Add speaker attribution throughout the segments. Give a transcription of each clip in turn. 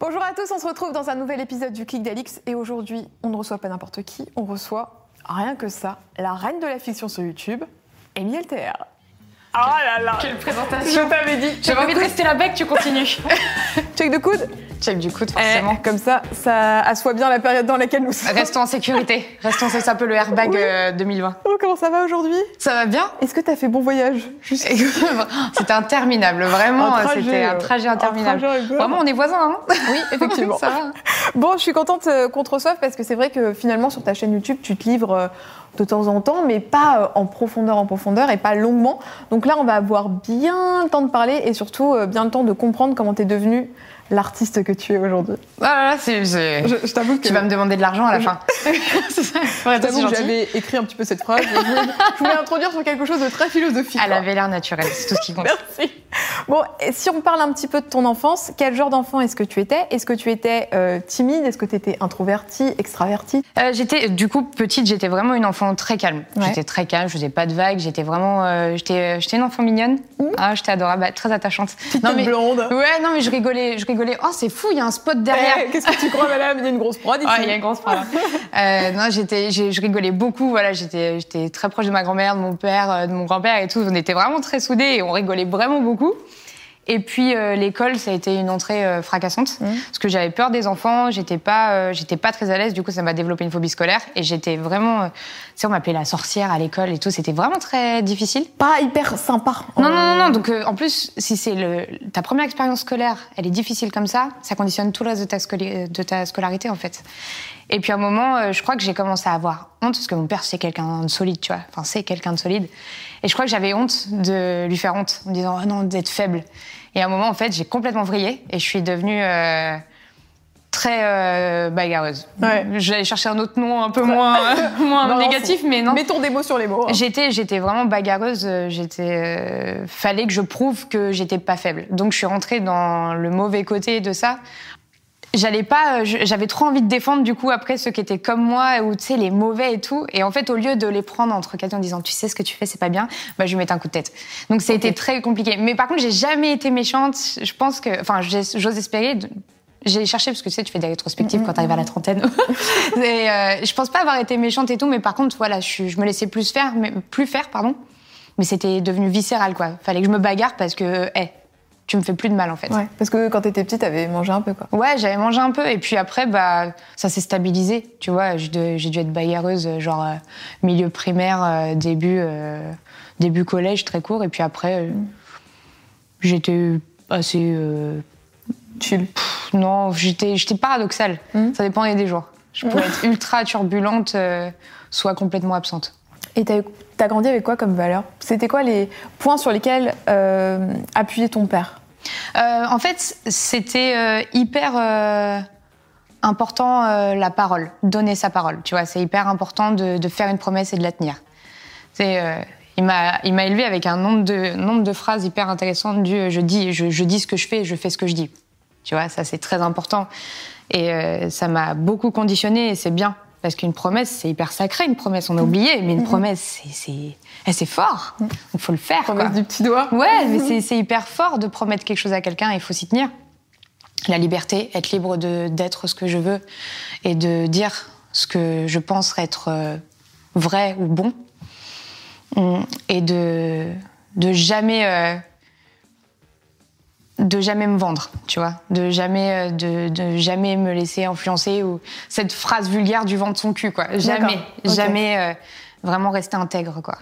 Speaker 1: Bonjour à tous, on se retrouve dans un nouvel épisode du Clic d'Alix et aujourd'hui, on ne reçoit pas n'importe qui, on reçoit rien que ça, la reine de la fiction sur YouTube, Amy LTR. Oh là là
Speaker 2: Quelle présentation
Speaker 1: Je t'avais dit
Speaker 2: J'avais envie de rester la bec, tu continues
Speaker 1: Check de coude
Speaker 2: Check du coude, forcément.
Speaker 1: Eh, comme ça, ça assoit bien la période dans laquelle nous sommes.
Speaker 2: Restons en sécurité. Restons, c'est un peu le airbag
Speaker 1: Oui.
Speaker 2: euh, 2020.
Speaker 1: Oh, comment ça va aujourd'hui?
Speaker 2: Ça va bien?
Speaker 1: Est-ce que t'as fait bon voyage? Juste
Speaker 2: C'était interminable, vraiment.
Speaker 1: Trajet,
Speaker 2: C'était un
Speaker 1: euh,
Speaker 2: trajet interminable.
Speaker 1: un trajet rigolo.
Speaker 2: Vraiment, on est voisins, hein?
Speaker 1: Oui, effectivement.
Speaker 2: Ça va.
Speaker 1: Bon, je suis contente euh, qu'on te reçoive parce que c'est vrai que finalement sur ta chaîne YouTube, tu te livres euh, de temps en temps, mais pas euh, en profondeur, en profondeur et pas longuement. Donc là, on va avoir bien le temps de parler et surtout euh, bien le temps de comprendre comment tu es devenue l'artiste que tu es aujourd'hui.
Speaker 2: Ah là là, c'est... c'est-
Speaker 1: Je, je t'avoue que,
Speaker 2: Tu vas me demander de l'argent à la fin. C'est ça.
Speaker 1: Je t'avoue que j'avais écrit un petit peu cette phrase. Je voulais, je voulais introduire sur quelque chose de très philosophique.
Speaker 2: Elle avait l'air naturelle, c'est tout ce qui compte.
Speaker 1: Merci. Bon, et si on parle un petit peu de ton enfance, quel genre d'enfant est-ce que tu étais? Est-ce que tu étais euh, timide? Est-ce que tu étais introvertie, extravertie
Speaker 2: Euh, j'étais du coup petite, j'étais vraiment une enfant très calme.
Speaker 1: Ouais.
Speaker 2: J'étais très calme, je faisais pas de vagues, j'étais vraiment, euh, j'étais, j'étais une enfant mignonne. Ah, j'étais adorable, bah, très attachante.
Speaker 1: Petite tête blonde.
Speaker 2: Ouais, non mais je rigolais, je rigolais. Oh c'est fou, il y a un spot derrière.
Speaker 1: Eh, Qu'est-ce que tu crois, madame? Il y a une grosse prod ici.
Speaker 2: Ouais, il y a une grosse part. euh, non, j'étais, je rigolais beaucoup. Voilà, j'étais, j'étais très proche de ma grand-mère, de mon père, euh, de mon grand-père et tout. On était vraiment très soudés et on rigolait vraiment beaucoup. Et puis euh, l'école, ça a été une entrée euh, fracassante
Speaker 1: Mmh.
Speaker 2: parce que j'avais peur des enfants. J'étais pas, euh, j'étais pas très à l'aise. Du coup, ça m'a développé une phobie scolaire et j'étais vraiment, euh, tu sais, on m'appelait la sorcière à l'école et tout. C'était vraiment très difficile.
Speaker 1: Pas hyper sympa.
Speaker 2: Non, non, non, non. Donc, euh, en plus, si c'est le, ta première expérience scolaire, elle est difficile comme ça, ça conditionne tout le reste de ta, scoli- de ta scolarité, en fait. Et puis, à un moment, euh, je crois que j'ai commencé à avoir honte, parce que mon père, c'est quelqu'un de solide, tu vois. Enfin, c'est quelqu'un de solide. Et je crois que j'avais honte de lui faire honte, en me disant, oh non, d'être faible. Et à un moment, en fait, j'ai complètement vrillé, et je suis devenue euh, très euh, bagarreuse.
Speaker 1: Ouais.
Speaker 2: J'allais chercher un autre nom un peu moins, moins
Speaker 1: Non,
Speaker 2: négatif, mais non.
Speaker 1: Mettons des mots sur les mots. hein.
Speaker 2: J'étais, j'étais vraiment bagarreuse. euh, J'étais, euh, fallait que je prouve que j'étais pas faible. Donc je suis rentrée dans le mauvais côté de ça. J'allais pas, euh, j'avais trop envie de défendre du coup après ceux qui étaient comme moi ou tu sais les mauvais et tout. Et en fait au lieu de les prendre entre quatre yeux en disant tu sais ce que tu fais c'est pas bien, bah je lui mettais un coup de tête. Donc ça a été très compliqué. Mais par contre j'ai jamais été méchante. Je pense que, enfin j'ose espérer. de- j'ai cherché parce que tu sais, tu fais des rétrospectives quand t'arrives à la trentaine. et euh, je pense pas avoir été méchante et tout, mais par contre, voilà, je, me laissais plus faire, mais plus faire, pardon. Mais c'était devenu viscéral, quoi. Fallait que je me bagarre parce que, hé, tu me fais plus de mal, en fait.
Speaker 1: Ouais, parce que quand t'étais petite, t'avais mangé un peu, quoi.
Speaker 2: Ouais, j'avais mangé un peu et puis après, bah, ça s'est stabilisé. Tu vois, j'ai dû être bagarreuse, euh, genre euh, milieu primaire, euh, début, euh, début collège, très court. Et puis après, j'étais assez.
Speaker 1: Chill.
Speaker 2: pff, non, j'étais j'étais paradoxale.
Speaker 1: Mhm.
Speaker 2: Ça dépendait des jours. Je pouvais être ultra turbulente, soit complètement absente.
Speaker 1: Et t'as as grandi avec quoi comme valeur? C'était quoi les points sur lesquels euh, appuyait ton père?
Speaker 2: Euh, en fait, c'était euh, hyper euh, important la parole, donner sa parole. Tu vois, c'est hyper important de, faire une promesse et de la tenir. C'est, il m'a, il m'a élevé avec un nombre de, nombre de phrases hyper intéressantes du je dis, je, dis ce que je fais, je fais ce que je dis. Tu vois, ça c'est très important. Et ça m'a beaucoup conditionné et c'est bien. Parce qu'une promesse, c'est hyper sacré, une promesse, on a oublié, mais une promesse, c'est, c'est, eh, fort. Il faut le faire. quoi.
Speaker 1: Promesse du petit doigt
Speaker 2: Ouais, mais c'est- hyper fort de promettre quelque chose à quelqu'un, il faut s'y tenir. La liberté, être libre de- d'être ce que je veux et de dire ce que je pense être euh, vrai ou bon. Hum, Et de, de jamais. De jamais me vendre, tu vois, de jamais, euh, de, de jamais me laisser influencer ou cette phrase vulgaire du vent de son cul, quoi. Jamais, jamais euh, vraiment rester intègre, quoi.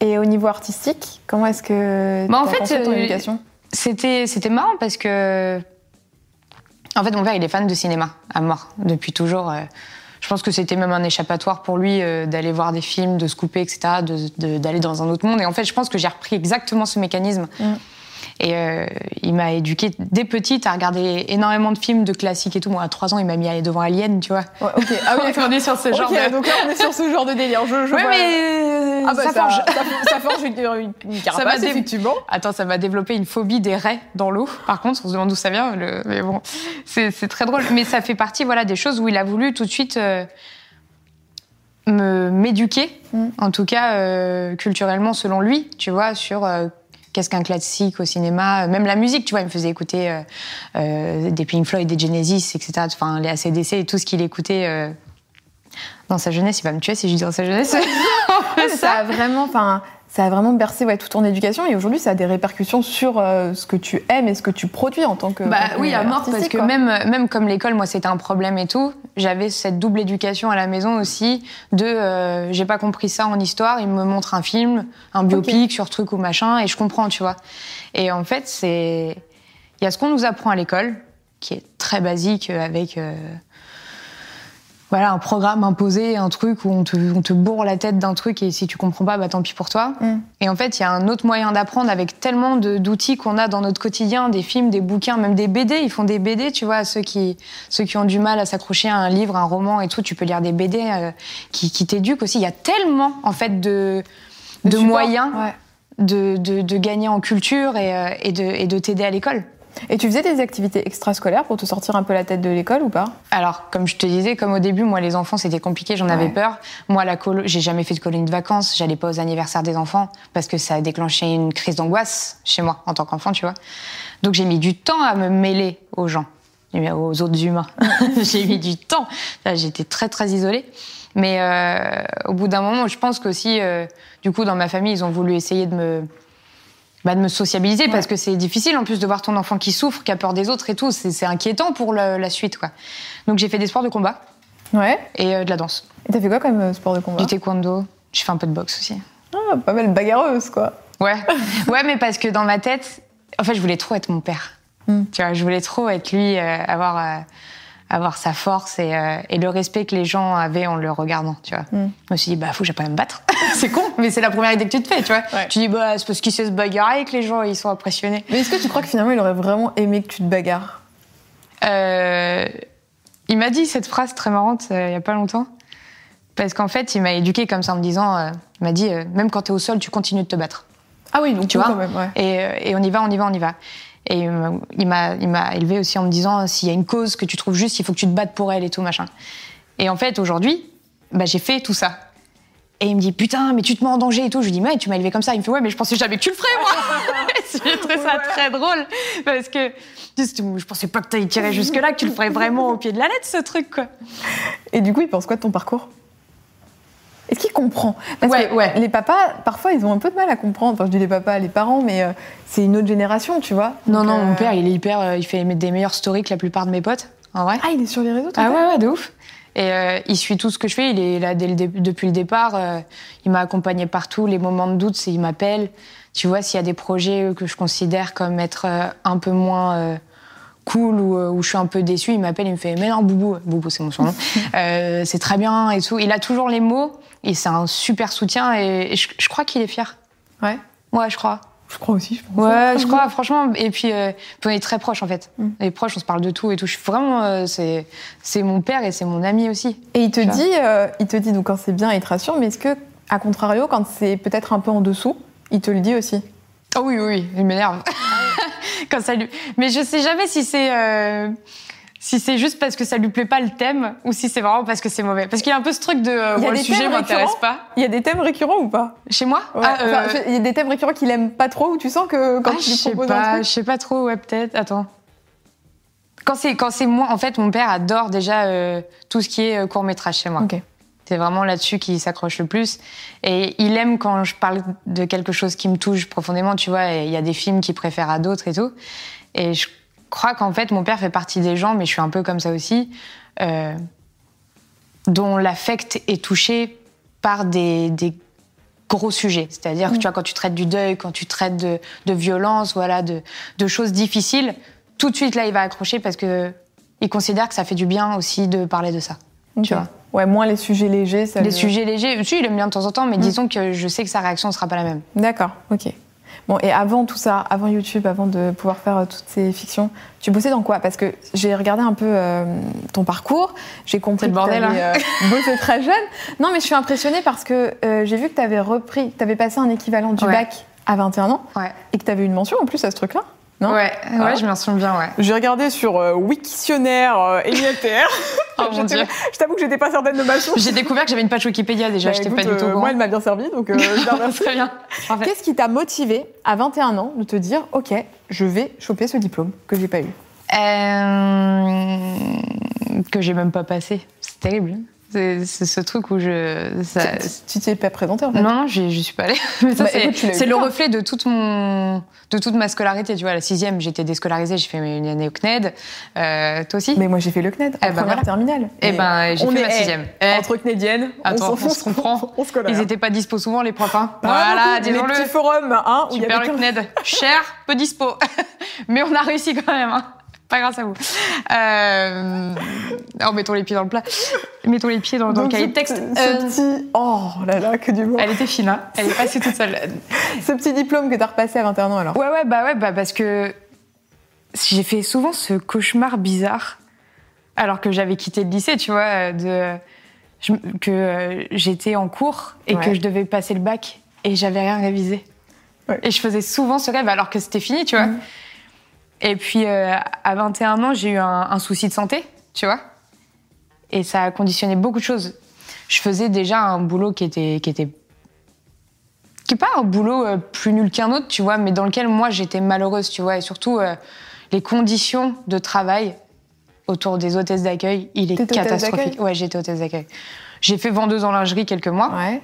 Speaker 1: Et au niveau artistique, comment est-ce que
Speaker 2: Bah, en fait,
Speaker 1: ton
Speaker 2: euh,
Speaker 1: éducation?
Speaker 2: C'était, c'était marrant parce que. En fait, mon père, il est fan de cinéma, à mort, depuis toujours. euh. Je pense que c'était même un échappatoire pour lui euh, d'aller voir des films, de se couper, etc., d'aller dans un autre monde. Et en fait, je pense que j'ai repris exactement ce mécanisme.
Speaker 1: Mm.
Speaker 2: Et euh, il m'a éduqué dès petite à regarder énormément de films de classiques et tout. Moi, à 3 ans, il m'a mis à aller devant Alien, tu vois.
Speaker 1: Ouais, ok. Ah oui,
Speaker 2: on est sur ce genre de...
Speaker 1: donc là, on est sur ce genre de délire. Je, je
Speaker 2: Ouais,
Speaker 1: vois-
Speaker 2: mais
Speaker 1: Ah bah,
Speaker 2: ça
Speaker 1: ça,
Speaker 2: forge.
Speaker 1: ça, ça forge une, une, carapace,
Speaker 2: dé-
Speaker 1: effectivement.
Speaker 2: Attends, ça m'a développé une phobie des raies dans l'eau. Par contre, on se demande d'où ça vient, le- mais bon, c'est très drôle. Mais ça fait partie, voilà, des choses où il a voulu tout de suite euh, me m'éduquer,
Speaker 1: Mm.
Speaker 2: en tout cas euh, culturellement selon lui, tu vois, sur euh, qu'est-ce qu'un classique au cinéma, même la musique, tu vois, il me faisait écouter euh, euh, des Pink Floyd, des Genesis, etc. Enfin, les ACDC et tout ce qu'il écoutait. euh, dans sa jeunesse, il va me tuer si je dis dans sa jeunesse.
Speaker 1: Mais ça a vraiment, enfin, ça a vraiment bercé ouais, toute ton éducation et aujourd'hui, ça a des répercussions sur euh, ce que tu aimes et ce que tu produis en tant que.
Speaker 2: Bah oui, à mort, parce que
Speaker 1: quoi.
Speaker 2: même, même comme l'école, moi, c'était un problème et tout, j'avais cette double éducation à la maison aussi de euh, j'ai pas compris ça en histoire, il me montre un film, un biopic sur truc ou machin, et je comprends, tu vois. Et en fait, c'est. Il y a ce qu'on nous apprend à l'école, qui est très basique, avec. euh, voilà, un programme imposé, un truc où on te, on te bourre la tête d'un truc et si tu comprends pas, bah tant pis pour toi.
Speaker 1: Mm.
Speaker 2: Et en fait, il y a un autre moyen d'apprendre avec tellement d'outils qu'on a dans notre quotidien, des films, des bouquins, même des BD. Ils font des BD, tu vois, ceux qui, ceux qui ont du mal à s'accrocher à un livre, un roman et tout, tu peux lire des BD euh, qui, qui t'éduquent aussi. Il y a tellement, en fait, de, de moyens
Speaker 1: ouais.
Speaker 2: de, de, de gagner en culture et, euh, et de, et de t'aider à l'école.
Speaker 1: Et tu faisais des activités extrascolaires pour te sortir un peu la tête de l'école ou pas?
Speaker 2: Alors, comme je te disais, comme au début, moi, les enfants, c'était compliqué, j'en avais peur. Moi, la colo, j'ai jamais fait de colonie de vacances, j'allais pas aux anniversaires des enfants parce que ça a déclenché une crise d'angoisse chez moi en tant qu'enfant, tu vois. Donc, j'ai mis du temps à me mêler aux gens, aux autres humains. j'ai mis du temps. J'étais très, très isolée. Mais euh, au bout d'un moment, je pense qu'aussi, euh, du coup, dans ma famille, ils ont voulu essayer de me, bah, de me sociabiliser parce que c'est difficile en plus de voir ton enfant qui souffre, qui a peur des autres et tout. C'est inquiétant pour le- la suite, quoi. Donc j'ai fait des sports de combat
Speaker 1: Ouais.
Speaker 2: et euh, de la danse,
Speaker 1: Et t'as fait quoi comme euh, sport de combat?
Speaker 2: Du taekwondo. J'ai fait un peu de boxe aussi.
Speaker 1: Ah, Pas mal bagarreuse, quoi.
Speaker 2: Ouais, ouais, mais parce que dans ma tête, en fait, je voulais trop être mon père.
Speaker 1: Mm.
Speaker 2: Tu vois, je voulais trop être lui, euh, avoir euh, avoir sa force et, euh, et le respect que les gens avaient en le regardant. Tu vois,
Speaker 1: Mm.
Speaker 2: je me suis dit bah faut que j'apprenne à me battre. c'est con, mais c'est la première idée que tu te fais. Tu vois,
Speaker 1: Ouais.
Speaker 2: tu dis bah c'est parce qu'il sait se bagarrer que les gens ils sont impressionnés.
Speaker 1: Mais est-ce que tu crois que finalement, il aurait vraiment aimé que tu te bagarres?
Speaker 2: Euh, il m'a dit cette phrase très marrante euh, il y a pas longtemps. Parce qu'en fait, il m'a éduqué comme ça en me disant, il m'a dit, même quand t'es au sol, tu continues de te battre.
Speaker 1: Ah oui, donc
Speaker 2: Tu vois
Speaker 1: quand même, ouais.
Speaker 2: Et, et on y va, on y va, on y va. Et euh, il m'a, il m'a élevé aussi en me disant, s'il y a une cause que tu trouves juste, il faut que tu te battes pour elle et tout machin. Et en fait, aujourd'hui, bah, j'ai fait tout ça. Et il me dit, putain, mais tu te mets en danger et tout. Je lui dis, mais tu m'as élevé comme ça. Il me fait, ouais, mais je pensais jamais que tu le ferais, moi. j'ai trouvé ça très drôle. Parce que je pensais pas que t'allais tirer jusque-là, que tu le ferais vraiment au pied de la lettre, ce truc, quoi.
Speaker 1: Et du coup, il pense quoi de ton parcours? Est-ce qu'il comprend? Parce
Speaker 2: Ouais,
Speaker 1: que
Speaker 2: ouais.
Speaker 1: les papas, parfois, ils ont un peu de mal à comprendre. Enfin, je dis les papas, les parents, mais euh, c'est une autre génération, tu vois.
Speaker 2: Non,
Speaker 1: Donc,
Speaker 2: non,
Speaker 1: euh,
Speaker 2: mon père, il est hyper. euh, il fait des meilleures stories que la plupart de mes potes, en vrai.
Speaker 1: Ah, il est sur les réseaux, ton
Speaker 2: Ah ouais, ouais, de ouf. Et euh, il suit tout ce que je fais. Il est là dès le dé- depuis le départ. euh, il m'a accompagné partout. Les moments de doute, c'est il m'appelle. Tu vois, s'il y a des projets que je considère comme être euh, un peu moins euh, cool ou euh, où je suis un peu déçue, il m'appelle, il me fait Mais non, Boubou, Boubou, c'est mon surnom. Euh, c'est très bien et tout. Il a toujours les mots et c'est un super soutien. Et, et je, je crois qu'il est fier.
Speaker 1: Ouais.
Speaker 2: Ouais, je crois.
Speaker 1: Je crois aussi, je pense.
Speaker 2: Ouais, je crois, franchement. Et puis, euh, puis on est très proches, en fait.
Speaker 1: Mm.
Speaker 2: On est proches, on se parle de tout et tout. Je suis vraiment. euh, c'est c'est mon père et c'est mon ami aussi.
Speaker 1: Et il te dit, euh, il te dit donc quand c'est bien, il te rassure, mais est-ce que, à contrario, quand c'est peut-être un peu en dessous, il te le dit aussi?
Speaker 2: Oh oui, oui, oui, il m'énerve. Quand ça lui... Mais je sais jamais si c'est. Euh, Si c'est juste parce que ça lui plaît pas le thème ou si c'est vraiment parce que c'est mauvais. Parce qu'il y a un peu ce truc de euh,
Speaker 1: Il y a
Speaker 2: bon, le
Speaker 1: des
Speaker 2: sujet
Speaker 1: thèmes
Speaker 2: m'intéresse
Speaker 1: récurrents
Speaker 2: pas.
Speaker 1: Il y a des thèmes récurrents ou pas?
Speaker 2: Chez moi?
Speaker 1: Ouais,
Speaker 2: Ah, euh,
Speaker 1: enfin, Il y a des thèmes récurrents qu'il aime pas trop, ou tu sens que quand
Speaker 2: ah,
Speaker 1: tu lui proposes un
Speaker 2: pas,
Speaker 1: truc.
Speaker 2: je sais pas trop, ouais, peut-être. Attends. Quand c'est quand c'est moi, en fait, mon père adore déjà euh, tout ce qui est court métrage chez moi.
Speaker 1: Ok.
Speaker 2: C'est vraiment là-dessus qu'il s'accroche le plus. Et il aime quand je parle de quelque chose qui me touche profondément, tu vois. Et il y a des films qu'il préfère à d'autres et tout. Et je crois qu'en fait, mon père fait partie des gens, mais je suis un peu comme ça aussi, euh, dont l'affect est touché par des, des gros sujets. C'est-à-dire que tu vois, quand tu traites du deuil, quand tu traites de, de violence, voilà, de, de choses difficiles, tout de suite là, il va accrocher parce que il considère que ça fait du bien aussi de parler de ça. Tu vois.
Speaker 1: Ouais, moins les sujets légers. Ça
Speaker 2: Les
Speaker 1: le-
Speaker 2: sujets légers, si, il aime bien de temps en temps, mais
Speaker 1: Mm.
Speaker 2: disons que je sais que sa réaction ne sera pas la même.
Speaker 1: D'accord, ok. Bon, et avant tout ça, avant YouTube, avant de pouvoir faire euh, toutes ces fictions, tu bossais dans quoi? Parce que j'ai regardé un peu euh, ton parcours, j'ai compris
Speaker 2: le bordel,
Speaker 1: que tu avais bossé très jeune. Non, mais je suis impressionnée parce que j'ai vu que tu avais repris, tu avais passé un équivalent du bac à 21 ans
Speaker 2: ouais.
Speaker 1: et que tu avais une mention en plus à ce truc-là. Non
Speaker 2: ouais, ouais, ah. je m'en souviens bien, ouais.
Speaker 1: J'ai regardé sur euh, Wiktionnaire euh,
Speaker 2: oh mon Dieu.
Speaker 1: Je t'avoue que j'étais pas certaine de ma source.
Speaker 2: J'ai découvert que j'avais une page Wikipédia déjà, bah, j'étais pas du tout
Speaker 1: euh, Moi, elle m'a bien servi, donc euh,
Speaker 2: Très bien.
Speaker 1: Qu'est-ce qui t'a motivé à 21 ans de te dire, ok, je vais choper ce diplôme que j'ai pas eu?
Speaker 2: Euh... Que j'ai même pas passé. C'est terrible. C'est ce truc où je. Ça...
Speaker 1: Tu t'es pas présenté en fait
Speaker 2: Non, non, je suis pas allée. Bah, c'est le reflet de toute, mon, de toute ma scolarité. Tu vois, à la sixième, j'étais déscolarisée, j'ai fait une année au CNED. Euh, toi aussi?
Speaker 1: Mais moi, j'ai fait le CNED, en eh ben première terminale.
Speaker 2: Et, eh ben, j'ai fait ma sixième.
Speaker 1: Eh, entre CNEDiennes,
Speaker 2: Attends, on, se comprend. On, Ils n'étaient pas dispo souvent, les profs. Hein.
Speaker 1: voilà, disons-le. Forums, hein,
Speaker 2: où il y avait le CNED. Cher, peu dispo. Mais on a réussi quand même. Hein. Pas grâce à vous. Euh... Alors, mettons les pieds dans le plat. Mettons les pieds dans, dans le cahier de texte.
Speaker 1: Ce, euh... petit... Oh là là, que du bon.
Speaker 2: Elle était fine, hein. Elle est passée toute seule.
Speaker 1: ce petit diplôme que t'as repassé à 21 ans, alors
Speaker 2: Ouais, ouais, bah ouais, bah parce que j'ai fait souvent ce cauchemar bizarre, alors que j'avais quitté le lycée, tu vois, de... que euh, j'étais en cours et que je devais passer le bac et j'avais rien révisé. Ouais. Et je faisais souvent ce rêve alors que c'était fini, tu vois. Mmh. Et puis, euh, à 21 ans, j'ai eu un, souci de santé, tu vois. Et ça a conditionné beaucoup de choses. Je faisais déjà un boulot qui était. qui était. qui n'est pas un boulot euh, plus nul qu'un autre, tu vois, mais dans lequel moi j'étais malheureuse, tu vois. Et surtout, euh, les conditions de travail autour des hôtesses d'accueil, il est catastrophique. Ouais, j'étais hôtesse d'accueil. J'ai fait vendeuse en lingerie quelques mois.
Speaker 1: Ouais.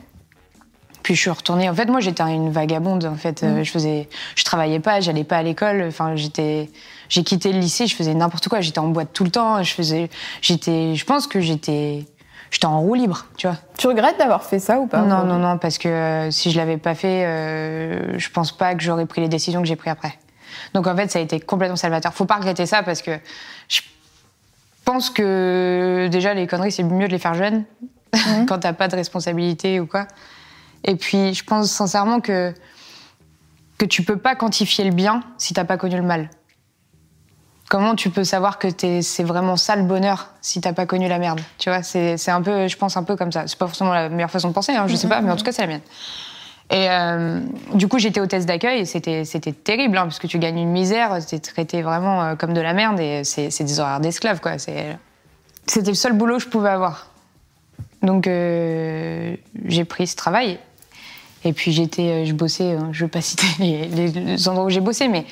Speaker 2: Puis je suis retournée. En fait, moi, j'étais une vagabonde. En fait, euh, mm. je faisais, je travaillais pas, j'allais pas à l'école. Enfin, j'étais, j'ai quitté le lycée, je faisais n'importe quoi. J'étais en boîte tout le temps. Je faisais, j'étais, je pense que j'étais, j'étais en roue libre, tu vois.
Speaker 1: Tu regrettes d'avoir fait ça ou pas
Speaker 2: Non, non, non, parce que euh, si je l'avais pas fait, euh, je pense pas que j'aurais pris les décisions que j'ai prises après. Donc en fait, ça a été complètement salvateur. Faut pas regretter ça parce que je pense que déjà les conneries, c'est mieux de les faire jeunes mm. quand t'as pas de responsabilité ou quoi. Et puis, je pense sincèrement que, que tu peux pas quantifier le bien si t'as pas connu le mal. Comment tu peux savoir que c'est vraiment ça le bonheur si t'as pas connu la merde? Tu vois, c'est un peu, je pense un peu comme ça. C'est pas forcément la meilleure façon de penser, hein, je sais pas, mais en tout cas, c'est la mienne. Et euh, du coup, j'étais hôtesse d'accueil et c'était terrible, hein, parce que tu gagnes une misère, t'es traité vraiment euh, comme de la merde et c'est des horaires d'esclaves, quoi. C'était le seul boulot que je pouvais avoir. Donc, euh, j'ai pris ce travail et puis j'étais, euh, je bossais, hein, je ne veux pas citer les, endroits où j'ai bossé, mais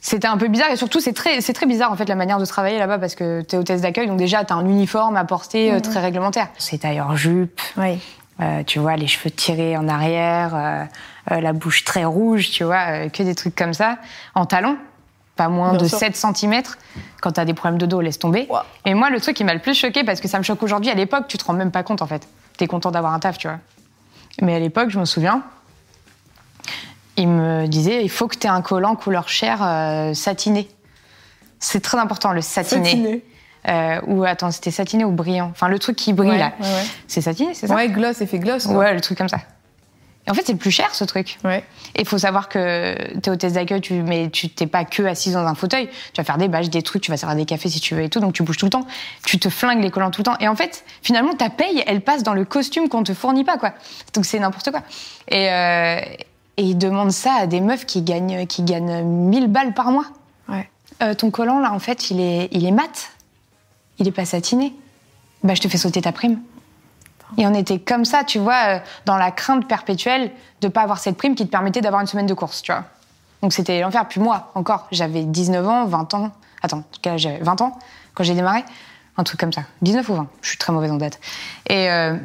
Speaker 2: c'était un peu bizarre. Et surtout, c'est très, c'est très bizarre en fait la manière de travailler là-bas parce que tu es hôtesse d'accueil, donc déjà tu as un uniforme à porter euh, très réglementaire. C'est tailleur jupe.
Speaker 1: Oui.
Speaker 2: Euh, tu vois, les cheveux tirés en arrière, la bouche très rouge, tu vois, que des trucs comme ça. En talons, pas moins de 7 cm. Quand tu as des problèmes de dos, laisse tomber. Et moi, le truc qui m'a le plus choqué, parce que ça me choque aujourd'hui, à l'époque, tu te rends même pas compte en fait. Tu es content d'avoir un taf, tu vois. Mais à l'époque, je me souviens, il me disait il faut que tu aies un collant couleur chair euh, satiné. C'est très important, le satiné.
Speaker 1: Satiné.
Speaker 2: Euh, ou attends, c'était satiné ou brillant? Enfin, le truc qui brille là. C'est satiné, c'est ça?
Speaker 1: Ouais, gloss, effet gloss.
Speaker 2: Ouais, le truc comme ça. Et en fait, c'est plus cher ce truc.
Speaker 1: Ouais.
Speaker 2: Et il faut savoir que t'es hôtesse d'accueil, tu, mais tu t'es pas que assise dans un fauteuil. Tu vas faire des bâches, des trucs, tu vas servir des cafés si tu veux et tout, donc tu bouges tout le temps. Tu te flingues les collants tout le temps. Et en fait, finalement, ta paye, elle passe dans le costume qu'on te fournit pas, quoi. Donc c'est n'importe quoi. Et, euh, et ils demandent ça à des meufs qui gagnent, qui gagnent 1000 balles par mois.
Speaker 1: Ouais.
Speaker 2: Euh, ton collant, là, en fait, il est, il est mat. Il est pas satiné. Bah, je te fais sauter ta prime. Et on était comme ça, tu vois, euh, dans la crainte perpétuelle de pas avoir cette prime qui te permettait d'avoir une semaine de course, tu vois. Donc c'était l'enfer. Puis moi, encore, j'avais 19 ans, 20 ans. Attends, en tout cas, j'avais 20 ans quand j'ai démarré. Un truc comme ça. 19 ou 20. Je suis très mauvaise en date. Et euh,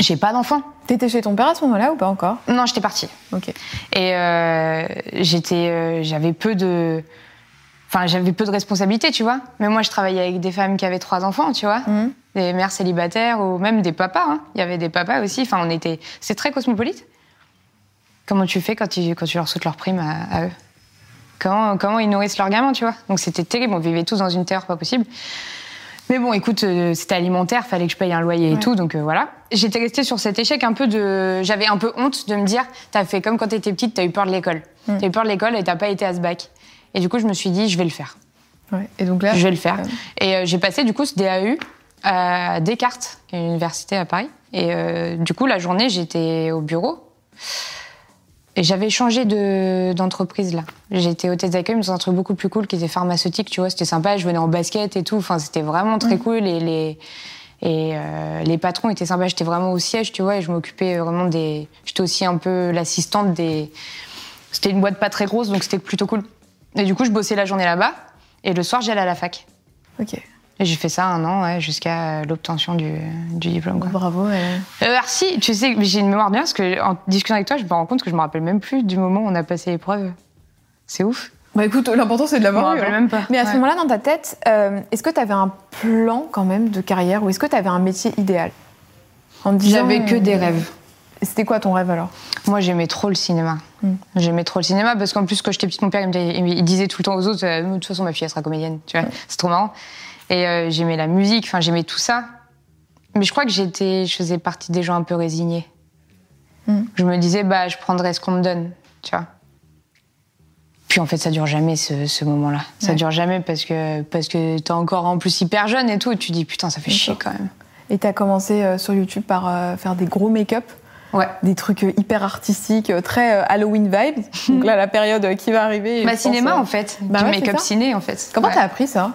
Speaker 2: j'ai pas d'enfant.
Speaker 1: T'étais chez ton père à ce moment-là ou pas encore?
Speaker 2: Non, j'étais partie.
Speaker 1: Ok.
Speaker 2: Et euh, j'étais, euh, j'avais peu de, enfin j'avais peu de responsabilités, tu vois. Mais moi, je travaillais avec des femmes qui avaient trois enfants, tu vois. Mmh des mères célibataires ou même des papas. Hein. Il y avait des papas aussi. Enfin, on était. C'est très cosmopolite. Comment tu fais quand tu, quand tu leur sautes leur prime à, eux? Comment, comment ils nourrissent leurs gamins, tu vois? Donc c'était terrible. On vivait tous dans une terreur pas possible. Mais bon, écoute, euh, c'était alimentaire, fallait que je paye un loyer et tout, donc euh, voilà. J'étais restée sur cet échec un peu de. J'avais un peu honte de me dire, t'as fait comme quand t'étais petite, t'as eu peur de l'école.
Speaker 1: Mm.
Speaker 2: T'as eu peur de l'école et t'as pas été à ce bac. Et du coup, je me suis dit, je vais le faire.
Speaker 1: Ouais. Et donc là,
Speaker 2: Je vais le faire. Et euh, j'ai passé du coup ce DAU à Descartes, qui est une université à Paris. Et euh, du coup, la journée, j'étais au bureau. Et j'avais changé de- d'entreprise là. J'étais hôtesse d'accueil, mais dans un truc beaucoup plus cool qui était pharmaceutique, tu vois. C'était sympa, je venais en basket et tout. Enfin, c'était vraiment très cool. Et les, et, euh, les patrons étaient sympas. J'étais vraiment au siège, tu vois, et je m'occupais vraiment des. J'étais aussi un peu l'assistante des. C'était une boîte pas très grosse, donc c'était plutôt cool. Et du coup, je bossais la journée là-bas. Et le soir, j'allais à la fac.
Speaker 1: Ok.
Speaker 2: Et j'ai fait ça un an, ouais, jusqu'à l'obtention du, du diplôme. Quoi.
Speaker 1: Bravo. euh.
Speaker 2: Euh, merci, tu sais, j'ai une mémoire bien parce que en discutant avec toi, je me rends compte que je me rappelle même plus du moment où on a passé l'épreuve. C'est ouf.
Speaker 1: Bah écoute, l'important c'est de
Speaker 2: Je me
Speaker 1: l'avoir
Speaker 2: rappelle
Speaker 1: hein.
Speaker 2: même pas.
Speaker 1: Mais à ce
Speaker 2: Ouais.
Speaker 1: moment-là, dans ta tête, euh, est-ce que tu avais un plan quand même de carrière ou est-ce que tu avais un métier idéal? En te disant,
Speaker 2: J'avais que des
Speaker 1: euh,
Speaker 2: rêves.
Speaker 1: C'était quoi ton rêve alors?
Speaker 2: Moi, j'aimais trop le cinéma.
Speaker 1: Mm.
Speaker 2: J'aimais trop le cinéma parce qu'en plus, quand j'étais petite, mon père il, me disait- il tout le temps aux autres euh, de toute façon, ma fille, elle sera comédienne. Tu vois, c'est trop marrant. Et euh, j'aimais la musique, enfin, j'aimais tout ça. Mais je crois que j'étais, je faisais partie des gens un peu résignés.
Speaker 1: Mm.
Speaker 2: Je me disais, bah, je prendrai ce qu'on me donne, tu vois. Puis en fait, ça dure jamais ce, ce moment-là. Ça
Speaker 1: Ouais.
Speaker 2: dure jamais parce que parce que t'es encore en plus hyper jeune et tout. Et tu dis putain, ça fait chier quand même.
Speaker 1: Et tu as commencé euh, sur YouTube par euh, faire des gros make-up,
Speaker 2: Ouais.
Speaker 1: des trucs euh, hyper artistiques, euh, très euh, Halloween vibes. donc là, la période qui va arriver.
Speaker 2: Bah cinéma
Speaker 1: pense,
Speaker 2: en fait,
Speaker 1: Bah
Speaker 2: du
Speaker 1: ouais,
Speaker 2: make-up ciné en fait.
Speaker 1: Comment
Speaker 2: Ouais.
Speaker 1: t'as appris ça?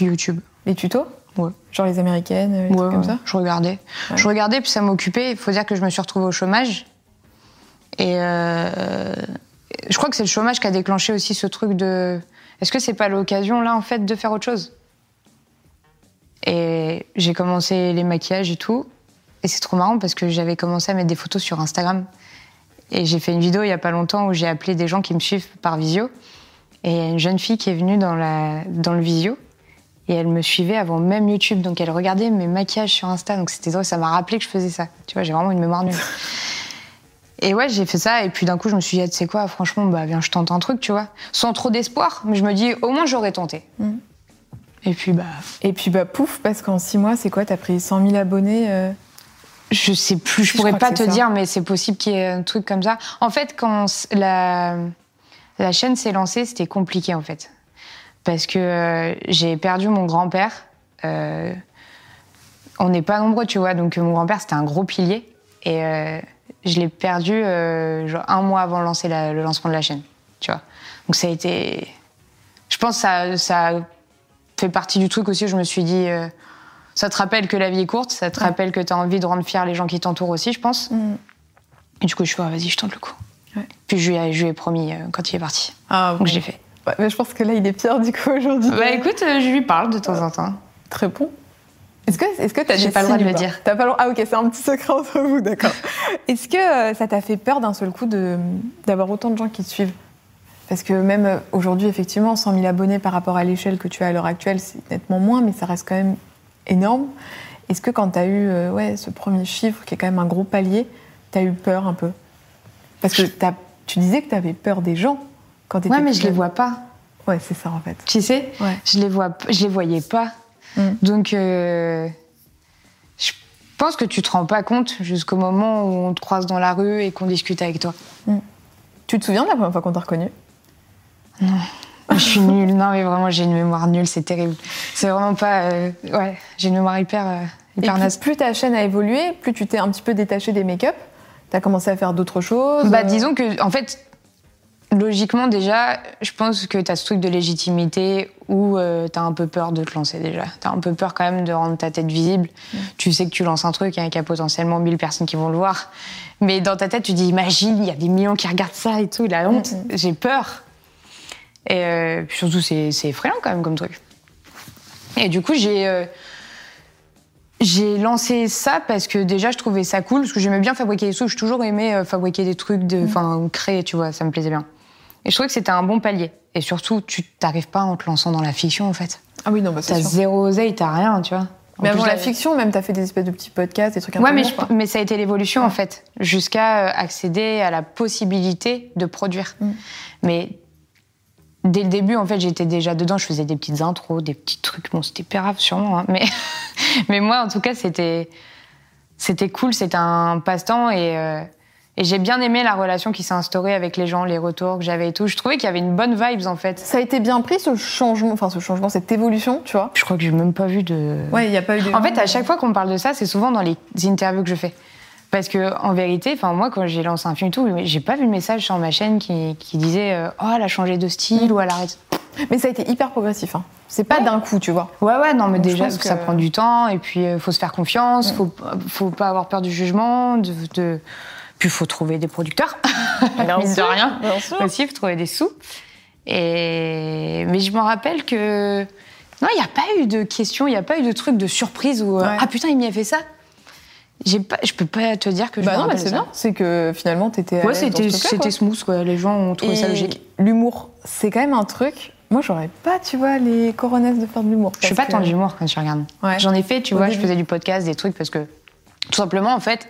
Speaker 2: YouTube.
Speaker 1: Les tutos?
Speaker 2: Ouais.
Speaker 1: Genre les américaines, les
Speaker 2: Ouais,
Speaker 1: trucs comme ça?
Speaker 2: Je regardais. Je regardais, puis ça m'occupait. Il faut dire que je me suis retrouvée au chômage. Et euh, je crois que c'est le chômage qui a déclenché aussi ce truc de. Est-ce que c'est pas l'occasion, là, en fait, de faire autre chose? Et j'ai commencé les maquillages et tout. Et c'est trop marrant parce que j'avais commencé à mettre des photos sur Instagram. Et j'ai fait une vidéo il y a pas longtemps où j'ai appelé des gens qui me suivent par visio. Et il y a une jeune fille qui est venue dans, la, dans le visio. Et elle me suivait avant même YouTube, donc elle regardait mes maquillages sur Insta, donc c'était drôle, ça m'a rappelé que je faisais ça. Tu vois, j'ai vraiment une mémoire nulle. Et ouais, j'ai fait ça, et puis d'un coup, je me suis dit, ah, tu sais quoi, franchement, bah viens, je tente un truc, tu vois. Sans trop d'espoir, mais je me dis, au moins j'aurais tenté.
Speaker 1: Mhm.
Speaker 2: Et puis, bah,
Speaker 1: Et puis bah pouf, parce qu'en six mois, c'est quoi T'as pris 100 000 abonnés euh,
Speaker 2: je sais plus, je
Speaker 1: Je
Speaker 2: pourrais pas te
Speaker 1: ça.
Speaker 2: dire, mais c'est possible qu'il y ait un truc comme ça. En fait, quand la, la chaîne s'est lancée, c'était compliqué, en fait. Parce que euh, j'ai perdu mon grand-père. euh, on n'est pas nombreux, tu vois. Donc, mon grand-père, c'était un gros pilier. Et euh, je l'ai perdu euh, genre un mois avant lancer la- le lancement de la chaîne, tu vois. Donc, ça a été. Je pense que ça, ça fait partie du truc aussi où je me suis dit. Ça te rappelle que la vie est courte, ça te
Speaker 1: Ouais.
Speaker 2: rappelle que tu as envie de rendre fier les gens qui t'entourent aussi, je pense.
Speaker 1: Mm.
Speaker 2: Et du coup, je suis ah, vas-y, je tente le coup.
Speaker 1: Ouais.
Speaker 2: Puis je lui, ai, je lui ai promis euh, quand il est parti.
Speaker 1: Ah,
Speaker 2: Donc je l'ai fait.
Speaker 1: Ouais, mais je pense que là, il est fier du coup aujourd'hui.
Speaker 2: Bah écoute, euh, je lui parle de temps en temps.
Speaker 1: Très bon. Est-ce que est-ce que t'as
Speaker 2: J'ai pas le droit de le dire.
Speaker 1: T'as pas le Ah ok, c'est un petit secret entre vous, d'accord. Est-ce que euh, ça t'a fait peur d'un seul coup de d'avoir autant de gens qui te suivent? Parce que même aujourd'hui, effectivement, 100 000 abonnés par rapport à l'échelle que tu as à l'heure actuelle, c'est nettement moins, mais ça reste quand même énorme. Est-ce que quand t'as eu euh, ouais, ce premier chiffre, qui est quand même un gros palier, t'as eu peur un peu? Parce que tu disais que t'avais peur des gens quand t'étais
Speaker 2: Ouais, mais je les vois pas.
Speaker 1: Ouais, c'est ça en fait.
Speaker 2: Tu sais,
Speaker 1: Ouais.
Speaker 2: je les vois, je les voyais pas.
Speaker 1: Mm.
Speaker 2: Donc, euh, je pense que tu te rends pas compte jusqu'au moment où on te croise dans la rue et qu'on discute avec toi.
Speaker 1: Tu te souviens de la première fois qu'on t'a reconnu?
Speaker 2: Je suis nulle. Non, mais vraiment, j'ai une mémoire nulle. C'est terrible. C'est vraiment pas. euh, ouais, j'ai une mémoire hyper, euh,
Speaker 1: Et
Speaker 2: hyper naze.
Speaker 1: plus ta chaîne a évolué, plus tu t'es un petit peu détaché des make-up, t'as commencé à faire d'autres choses.
Speaker 2: Bah,
Speaker 1: euh,
Speaker 2: disons que, en fait, logiquement, déjà, je pense que tu as ce truc de légitimité où euh, tu as un peu peur de te lancer déjà. Tu as un peu peur quand même de rendre ta tête visible. Tu sais que tu lances un truc hein, qu'il y a potentiellement 1000 personnes qui vont le voir. Mais dans ta tête, tu dis, imagine, il y a des millions qui regardent ça et tout, la honte.
Speaker 1: Mhm.
Speaker 2: J'ai peur. Et euh, surtout, c'est c'est effrayant quand même comme truc. Et du coup, j'ai. euh, j'ai lancé ça parce que déjà je trouvais ça cool, parce que j'aimais bien fabriquer des trucs. J'ai toujours aimé euh, fabriquer des trucs, de, enfin créer, tu vois, ça me plaisait bien. Et je trouvais que c'était un bon palier. Et surtout, tu t'arrives pas en te lançant dans la fiction en fait.
Speaker 1: Ah oui, non, bah
Speaker 2: T'as zéro oseille, t'as rien, tu vois. En
Speaker 1: Mais
Speaker 2: plus,
Speaker 1: avant la fiction, même, t'as fait des espèces de petits podcasts, des trucs un
Speaker 2: Ouais,
Speaker 1: peu
Speaker 2: mais, je- mais ça a été l'évolution en fait, jusqu'à euh, accéder à la possibilité de produire.
Speaker 1: Mm.
Speaker 2: Mais dès le début, en fait, j'étais déjà dedans. Je faisais des petites intros, des petits trucs. Bon, c'était pérave sûrement, hein, mais mais moi, en tout cas, c'était c'était cool. C'était un passe-temps et euh, et j'ai bien aimé la relation qui s'est instaurée avec les gens, les retours que j'avais et tout. Je trouvais qu'il y avait une bonne vibes en fait.
Speaker 1: Ça a été bien pris ce changement, enfin ce changement, cette évolution, tu vois?
Speaker 2: Je crois que j'ai même pas vu de.
Speaker 1: Ouais, il n'y a pas eu de.
Speaker 2: En fait, à chaque fois qu'on me parle de ça, c'est souvent dans les interviews que je fais. Parce que en vérité, enfin moi, quand j'ai lancé un film et tout, j'ai pas vu le message sur ma chaîne qui, qui disait euh, oh elle a changé de style ou elle arrête.
Speaker 1: Mais ça a été hyper progressif. Hein. C'est pas
Speaker 2: Ouais.
Speaker 1: d'un coup, tu vois.
Speaker 2: Ouais ouais non mais
Speaker 1: Donc,
Speaker 2: déjà
Speaker 1: que-
Speaker 2: ça prend du temps et puis euh, faut se faire confiance, faut faut pas avoir peur du jugement, de, de... puis faut trouver des producteurs. Mine de rien.
Speaker 1: Bien sûr.
Speaker 2: aussi, faut trouver des sous. Et... Mais je me rappelle que. Non, il n'y a pas eu de questions, il n'y a pas eu de truc de surprise où. euh,
Speaker 1: Ouais.
Speaker 2: Ah putain, il m'y a fait ça. J'ai pas, je peux pas te dire que je
Speaker 1: Bah non, c'est bien. C'est que finalement, t'étais.
Speaker 2: Ouais, c'était c'était
Speaker 1: quoi.
Speaker 2: smooth, quoi. Les gens ont trouvé ça logique.
Speaker 1: L'humour, c'est quand même un truc. Moi, j'aurais pas, tu vois, les coronesses de faire de l'humour.
Speaker 2: Je suis pas tant
Speaker 1: que-
Speaker 2: d'humour quand je regarde.
Speaker 1: Ouais.
Speaker 2: J'en ai fait, tu
Speaker 1: Au
Speaker 2: vois, je faisais du podcast, des trucs, parce que tout simplement, en fait,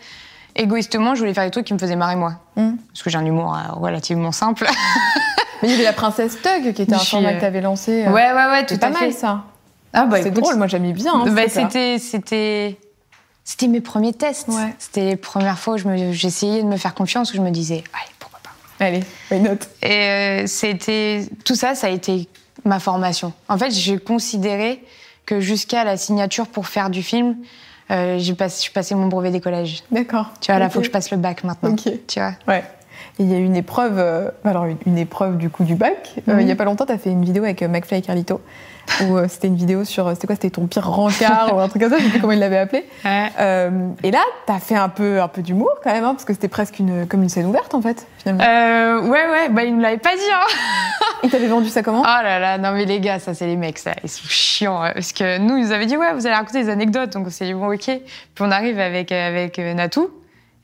Speaker 2: égoïstement, je voulais faire des trucs qui me faisaient marrer moi.
Speaker 1: Hmm.
Speaker 2: Parce que j'ai un humour euh, relativement simple.
Speaker 1: Mais il y avait la princesse Tug qui était un
Speaker 2: Je
Speaker 1: format
Speaker 2: euh,
Speaker 1: que t'avais lancé. euh,
Speaker 2: ouais, ouais, ouais, tout
Speaker 1: C'est pas
Speaker 2: à fait.
Speaker 1: mal ça.
Speaker 2: Ah bah
Speaker 1: c'est
Speaker 2: écoute,
Speaker 1: drôle, moi j'aimais bien. hein,
Speaker 2: Bah, c'était, c'était mes premiers tests.
Speaker 1: Ouais.
Speaker 2: C'était les premières fois où j'essayais de me faire confiance, où je me disais, allez, pourquoi pas?
Speaker 1: Allez, why not
Speaker 2: Et euh, c'était, tout ça, ça a été ma formation. En fait, j'ai considéré que jusqu'à la signature pour faire du film, euh, j'ai passé, je suis passé mon brevet des collèges.
Speaker 1: D'accord.
Speaker 2: Tu vois, là,
Speaker 1: Ok.
Speaker 2: faut que je passe le bac maintenant.
Speaker 1: Ok.
Speaker 2: Tu vois.
Speaker 1: Ouais. Et il y a eu une épreuve, euh, alors une, une épreuve du coup du bac. Euh,
Speaker 2: Mhm.
Speaker 1: il y a pas longtemps, tu as fait une vidéo avec euh, McFly et Carlito, où euh, c'était une vidéo sur, euh, c'était quoi, c'était ton pire rencard ou un truc comme ça, je sais plus comment il l'avait appelé. Euh, et là, tu as fait un peu, un peu d'humour quand même, hein, parce que c'était presque une, comme une scène ouverte en fait, finalement.
Speaker 2: Euh, ouais, ouais, bah, il me l'avait pas dit, hein.
Speaker 1: Et t'avais vendu ça comment?
Speaker 2: Oh là là, non mais les gars, ça c'est les mecs, ça, ils sont chiants. hein, Parce que nous, ils nous avaient dit, ouais, vous allez raconter des anecdotes. Donc on s'est dit, bon, ok. Puis on arrive avec, avec Natou.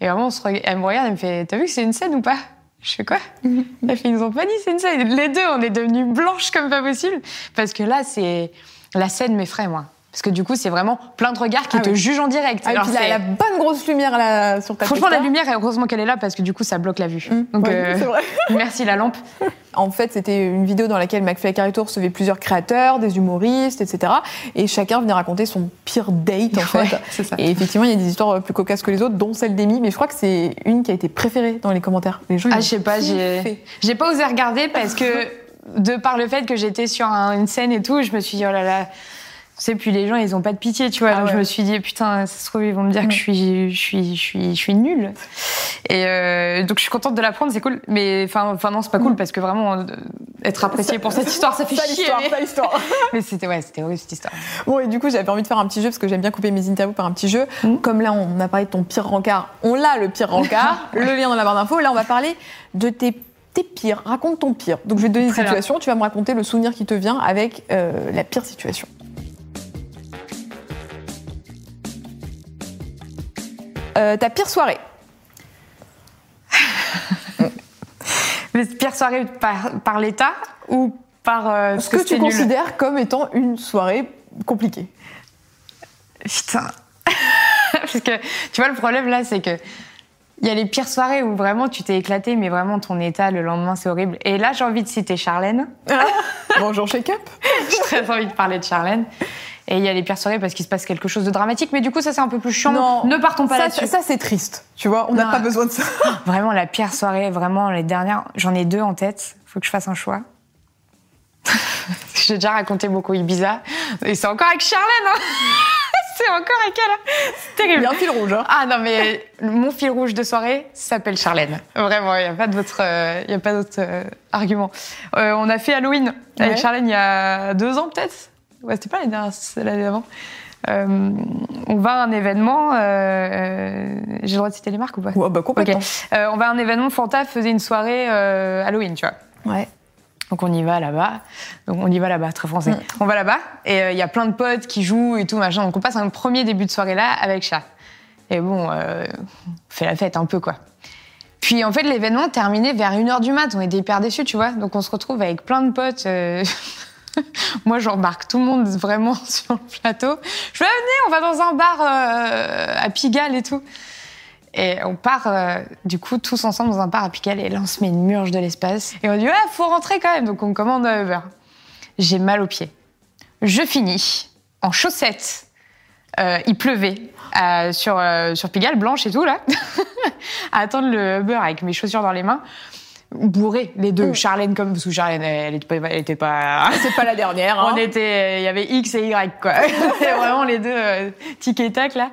Speaker 2: Et vraiment, on se reg- elle me regarde, elle me fait, t'as vu que c'est une scène ou pas? Je fais quoi? Elle fait, ils nous ont pas dit c'est une scène. Les deux, on est devenus blanches comme pas possible. Parce que là, c'est. La scène m'effraie, moi. Parce que du coup, c'est vraiment plein de regards qui
Speaker 1: Ah
Speaker 2: te
Speaker 1: oui.
Speaker 2: jugent en direct.
Speaker 1: Ah, et puis la, la bonne grosse lumière là sur ta
Speaker 2: Franchement, la lumière, heureusement qu'elle est là parce que du coup, ça bloque la vue.
Speaker 1: Mmh,
Speaker 2: Donc,
Speaker 1: ouais,
Speaker 2: euh,
Speaker 1: vrai.
Speaker 2: merci la lampe.
Speaker 1: En fait, c'était une vidéo dans laquelle McFly et Carlito recevaient plusieurs créateurs, des humoristes, etc. Et chacun venait raconter son pire date, en
Speaker 2: Ouais,
Speaker 1: fait.
Speaker 2: ça.
Speaker 1: Et effectivement, il y a des histoires plus cocasses que les autres, dont celle d'Amy. Mais je crois que c'est une qui a été préférée dans les commentaires. Les gens,
Speaker 2: Ah, je sais pas, j'ai pas osé regarder parce que de par le fait que j'étais sur un- une scène et tout, je me suis dit oh là là. Tu sais, puis les gens, ils ont pas de pitié, tu vois.
Speaker 1: Ah
Speaker 2: donc je
Speaker 1: ouais.
Speaker 2: me suis dit putain, ça se trouve ils vont me dire que je suis, je suis, je suis, je suis nulle. Et euh, donc je suis contente de l'apprendre, c'est cool. Mais enfin, non, c'est pas cool parce que vraiment euh, être apprécié pour cette histoire, ça fait
Speaker 1: Ça,
Speaker 2: chier.
Speaker 1: l'histoire,
Speaker 2: mais-
Speaker 1: ça, l'histoire.
Speaker 2: Mais c'était ouais, c'était horrible cette histoire.
Speaker 1: Bon, et du coup, j'avais envie de faire un petit jeu parce que j'aime bien couper mes interviews par un petit jeu.
Speaker 2: Mhm.
Speaker 1: Comme là, on a parlé de ton pire rencard, on l'a le pire rencard, le lien dans la barre d'infos. Là, on va parler de tes, tes pires. Raconte ton pire. Donc, je vais te donner une
Speaker 2: bien.
Speaker 1: situation, tu vas me raconter le souvenir qui te vient avec euh, la pire situation. Euh, ta pire soirée.
Speaker 2: Mais pire soirée par, par l'État ou par euh,
Speaker 1: Ce que tu
Speaker 2: nul
Speaker 1: considères comme étant une soirée compliquée?
Speaker 2: Putain. Parce que, tu vois, le problème là, c'est que. Il y a les pires soirées où vraiment tu t'es éclaté, mais vraiment ton état le lendemain c'est horrible. Et là j'ai envie de citer Charlène.
Speaker 1: Bonjour, Shake Up.
Speaker 2: J'ai très envie de parler de Charlène. Et il y a les pires soirées parce qu'il se passe quelque chose de dramatique, mais du coup ça c'est un peu plus chiant. ne partons pas
Speaker 1: ça,
Speaker 2: là-dessus.
Speaker 1: Ça, c'est triste. Tu vois, on n'a
Speaker 2: Non.
Speaker 1: pas besoin de ça.
Speaker 2: Vraiment la pire soirée, vraiment les dernières, j'en ai deux en tête. Faut que je fasse un choix. J'ai déjà raconté beaucoup Ibiza et c'est encore avec Charlène. hein. c'est encore avec elle. hein. C'est
Speaker 1: Il
Speaker 2: terrible.
Speaker 1: y a un fil rouge. Hein.
Speaker 2: Ah non, mais mon fil rouge de soirée s'appelle Charlène. Vraiment, il n'y a pas d'autre euh, il y a pas d'autre euh, argument. Euh, on a fait Halloween avec
Speaker 1: Ouais.
Speaker 2: Charlène il y a deux ans peut-être. Ouais, c'était pas l'année dernière, c'est l'année d'avant. Euh, on va à un événement. euh, euh, J'ai le droit de citer les marques ou pas
Speaker 1: Ouais, bah, complètement.
Speaker 2: Ok. Euh, on va à un événement. Fanta faisait une soirée Halloween, tu vois.
Speaker 1: Ouais.
Speaker 2: Donc on y va là-bas. Donc on y va là-bas, très français.
Speaker 1: Mm.
Speaker 2: On va là-bas et il y a plein de potes qui jouent et tout machin. Donc on passe un premier début de soirée là avec chat. Et bon, on fait la fête un peu quoi. Puis en fait l'événement terminait vers 1h du mat. On était hyper déçus, tu vois. Donc on se retrouve avec plein de potes. Moi j'embarque tout le monde vraiment sur le plateau. Je fais ah, venez, on va dans un bar euh, à Pigalle et tout. Et on part, euh, du coup, tous ensemble dans un bar à Pigalle. Et là, on se met une murge de l'espace. Et on dit, ouais, faut rentrer quand même. Donc, on commande un Uber. J'ai mal aux pieds. Je finis en chaussettes. Euh, il pleuvait sur, sur Pigalle, blanche et tout, là. à attendre le Uber avec mes chaussures dans les mains. Bourrés, les deux. Charlène comme... Parce que Charlène, elle était pas... Elle était pas...
Speaker 1: C'est pas la dernière. Hein.
Speaker 2: On était, il y avait X et Y quoi. C'était vraiment les deux euh, tic et tac là.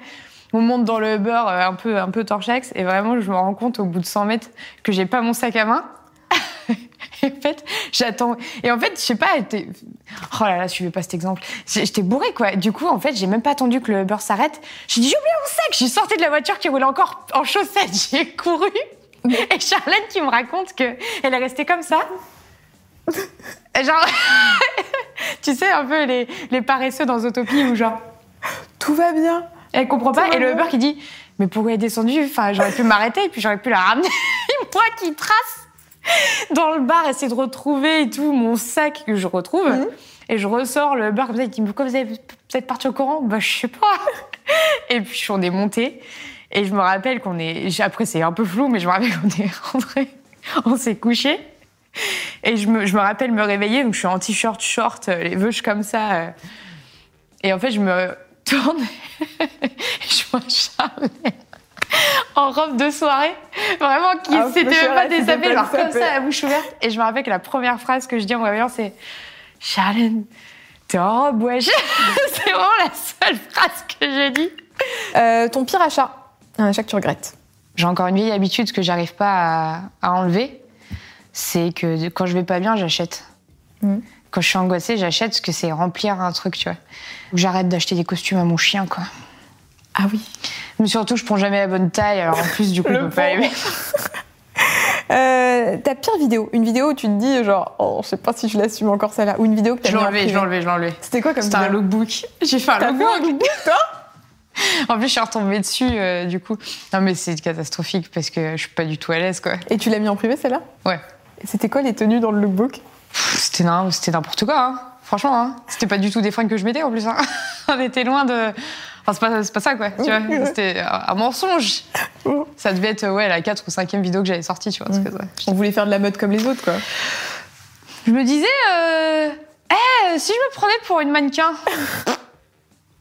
Speaker 2: On monte dans le Uber euh, un peu un peu torchex et vraiment je me rends compte au bout de 100 mètres que j'ai pas mon sac à main. et en fait, j'attends. Et en fait, je sais pas, oh là là, je suivais pas cet exemple. J'étais bourrée quoi. Du coup, en fait, j'ai même pas attendu que le Uber s'arrête. J'ai dit j'ai oublié mon sac. J'ai sorti de la voiture qui roulait encore en chaussettes. J'ai couru. Et Charlène qui me raconte que elle est restée comme ça. Genre, tu sais, un peu les, les paresseux dans Autopie où genre,
Speaker 1: Tout va bien.
Speaker 2: elle comprend pas. Et le. Uber qui dit, mais pourquoi elle est descendue Enfin, j'aurais pu m'arrêter et puis j'aurais pu la ramener. Et moi qui trace dans le bar, essayer de retrouver et tout mon sac que je retrouve.
Speaker 1: Mhm.
Speaker 2: Et je ressors le Uber comme ça. Il dit, mais pourquoi vous, avez, êtes parti au courant? Bah, je sais pas. Et puis on est monté. Et je me rappelle qu'on est. Après, c'est un peu flou, mais je me rappelle qu'on est rentré. On s'est couché. Et je me, je me rappelle me réveiller, donc je suis en t-shirt short, euh, les veuches comme ça. euh. Et en fait, je me tourne et je vois Charlène en robe de soirée, vraiment qui
Speaker 1: Ah,
Speaker 2: s'était même pas
Speaker 1: pas
Speaker 2: genre comme ça, la bouche ouverte. Et je me rappelle que la première phrase que je dis en me réveillant, c'est Charlène, t'es en robe, wesh. c'est vraiment la seule phrase que j'ai dit.
Speaker 1: Euh, ton pire achat Un achat que tu regrettes
Speaker 2: J'ai encore une vieille habitude que j'arrive pas à, à enlever, c'est que quand je vais pas bien, j'achète.
Speaker 1: Mhm.
Speaker 2: Quand je suis angoissée, j'achète parce que c'est remplir un truc, tu vois. Ou J'arrête d'acheter des costumes à mon chien, quoi.
Speaker 1: Ah oui.
Speaker 2: Mais surtout, je prends jamais la bonne taille, alors en plus, du coup, je peux pas aimer.
Speaker 1: Euh, ta pire vidéo Une vidéo où tu te dis, genre, oh, je sais pas si je l'assume encore celle-là. Ou une vidéo que t'as
Speaker 2: Je l'ai je l'ai je l'ai.
Speaker 1: C'était quoi comme
Speaker 2: C'était un lookbook. J'ai fait un
Speaker 1: T'as fait
Speaker 2: lookbook.
Speaker 1: un lookbook, toi?
Speaker 2: En plus, je suis retombée dessus, euh, du coup. Non, mais c'est catastrophique parce que je suis pas du tout à l'aise, quoi.
Speaker 1: Et tu l'as mis en privé, celle-là?
Speaker 2: Ouais.
Speaker 1: Et C'était quoi les tenues dans le lookbook?
Speaker 2: C'était n'im- c'était n'importe quoi, hein. Franchement, hein. C'était pas du tout des fringues que je mettais en plus. Hein. On était loin de. Enfin, c'est pas, ça, quoi. Tu vois, c'était un mensonge. Ça devait être ouais, la 4 ou 5 vidéo que j'avais sortie, tu vois. que, ouais.
Speaker 1: On voulait faire de la mode comme les autres, quoi.
Speaker 2: Je me disais, euh, eh, si je me prenais pour une mannequin.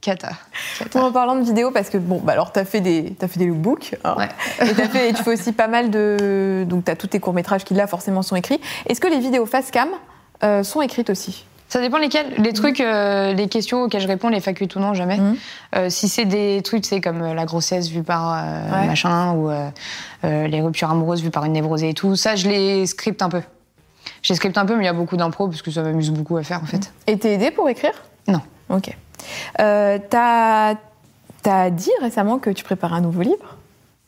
Speaker 2: Cata. Cata.
Speaker 1: En parlant de vidéo, parce que bon, bah alors t'as fait des, t'as fait des lookbooks, hein.
Speaker 2: Ouais.
Speaker 1: et, t'as fait, et tu fais aussi pas mal de, donc t'as tous tes courts métrages qui là forcément sont écrits. Est-ce que les vidéos face cam euh, sont écrites aussi?
Speaker 2: Ça dépend lesquels. Les trucs, euh, les questions auxquelles je réponds, les facultés ou non, jamais.
Speaker 1: Mhm.
Speaker 2: Euh, si c'est des trucs, c'est comme la grossesse vue par euh,
Speaker 1: Ouais.
Speaker 2: machin, ou les ruptures amoureuses vues par une névrosée et tout, ça, je les scripte un peu. Je les scripte un peu, mais il y a beaucoup d'impro, parce que ça m'amuse beaucoup à faire, en fait.
Speaker 1: Et t'es aidé pour écrire?
Speaker 2: Non.
Speaker 1: Ok. Euh, t'as, t'as dit récemment que tu prépares un nouveau livre.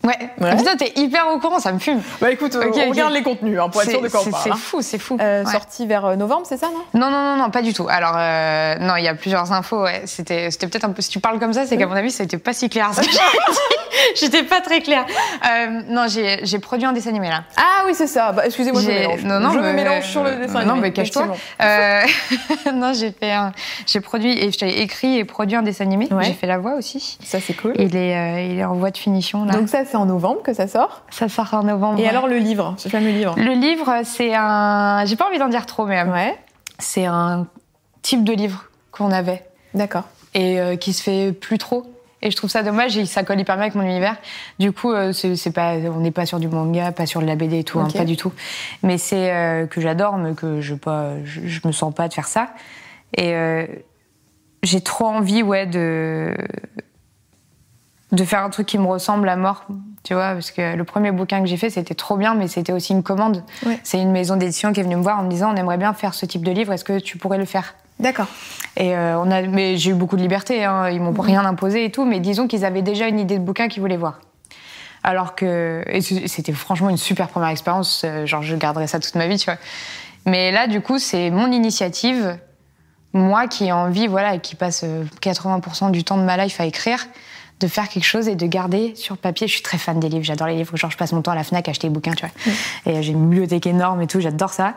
Speaker 2: Ouais.
Speaker 1: Ouais.
Speaker 2: Putain, t'es hyper au courant, ça me fume.
Speaker 1: Bah écoute,
Speaker 2: Ok, ok.
Speaker 1: les contenus hein,
Speaker 2: C'est- c'est- C'est fou, c'est fou.
Speaker 1: Euh,
Speaker 2: Ouais.
Speaker 1: Sorti vers euh, novembre, c'est ça, non?
Speaker 2: Non, non, non, non, pas du tout. Alors, euh, non, il y a plusieurs infos. Ouais. C'était, c'était peut-être un peu. Si tu parles comme ça, c'est qu'à mon avis, ça n'était pas si clair. ce que j'ai dit. J'étais pas très claire. Euh, non, j'ai, produit un dessin animé là.
Speaker 1: Ah oui, c'est ça. Bah, excusez-moi, je mélange.
Speaker 2: non, non,
Speaker 1: je me mélange sur le dessin.
Speaker 2: Non,
Speaker 1: animé,
Speaker 2: mais cache-toi. Euh, non, j'ai fait, un- j'ai produit et j'ai écrit et produit un dessin animé.
Speaker 1: Ouais.
Speaker 2: J'ai fait la voix aussi.
Speaker 1: Ça, c'est cool.
Speaker 2: Il est, euh, il est en voie de finition là.
Speaker 1: Donc ça, c'est en novembre que ça sort.
Speaker 2: ça sort en novembre.
Speaker 1: Et
Speaker 2: ouais.
Speaker 1: alors le livre, ce fameux livre?
Speaker 2: Le livre, c'est un. J'ai pas envie d'en dire trop, mais euh,
Speaker 1: Ouais,
Speaker 2: c'est un type de livre qu'on avait.
Speaker 1: d'accord.
Speaker 2: et euh, qui se fait plus trop. Et je trouve ça dommage et ça colle hyper bien avec mon univers. Du coup, euh, c'est pas, on n'est pas sur du manga, pas sur de la BD et tout, hein, pas du tout. Mais c'est euh, que j'adore, mais que je, pas, je, je me sens pas de faire ça. Et euh, j'ai trop envie, ouais, de de faire un truc qui me ressemble à mort, tu vois, parce que le premier bouquin que j'ai fait, c'était trop bien, mais c'était aussi une commande.
Speaker 1: Ouais.
Speaker 2: C'est une maison d'édition qui est venue me voir en me disant, on aimerait bien faire ce type de livre, est-ce que tu pourrais le faire?
Speaker 1: D'accord.
Speaker 2: et euh, on a, mais j'ai eu beaucoup de liberté. Hein, ils m'ont rien imposé et tout. Mais disons qu'ils avaient déjà une idée de bouquin qu'ils voulaient voir. Alors que et c'était franchement une super première expérience. euh, Genre, je garderai ça toute ma vie, tu vois. Mais là, du coup, c'est mon initiative, moi qui ai envie, voilà, et qui passe euh, 80% du temps de ma life à écrire, de faire quelque chose et de garder sur papier. Je suis très fan des livres. J'adore les livres. Genre, je passe mon temps à la Fnac à acheter des bouquins, tu vois. Et euh, j'ai une bibliothèque énorme et tout. J'adore ça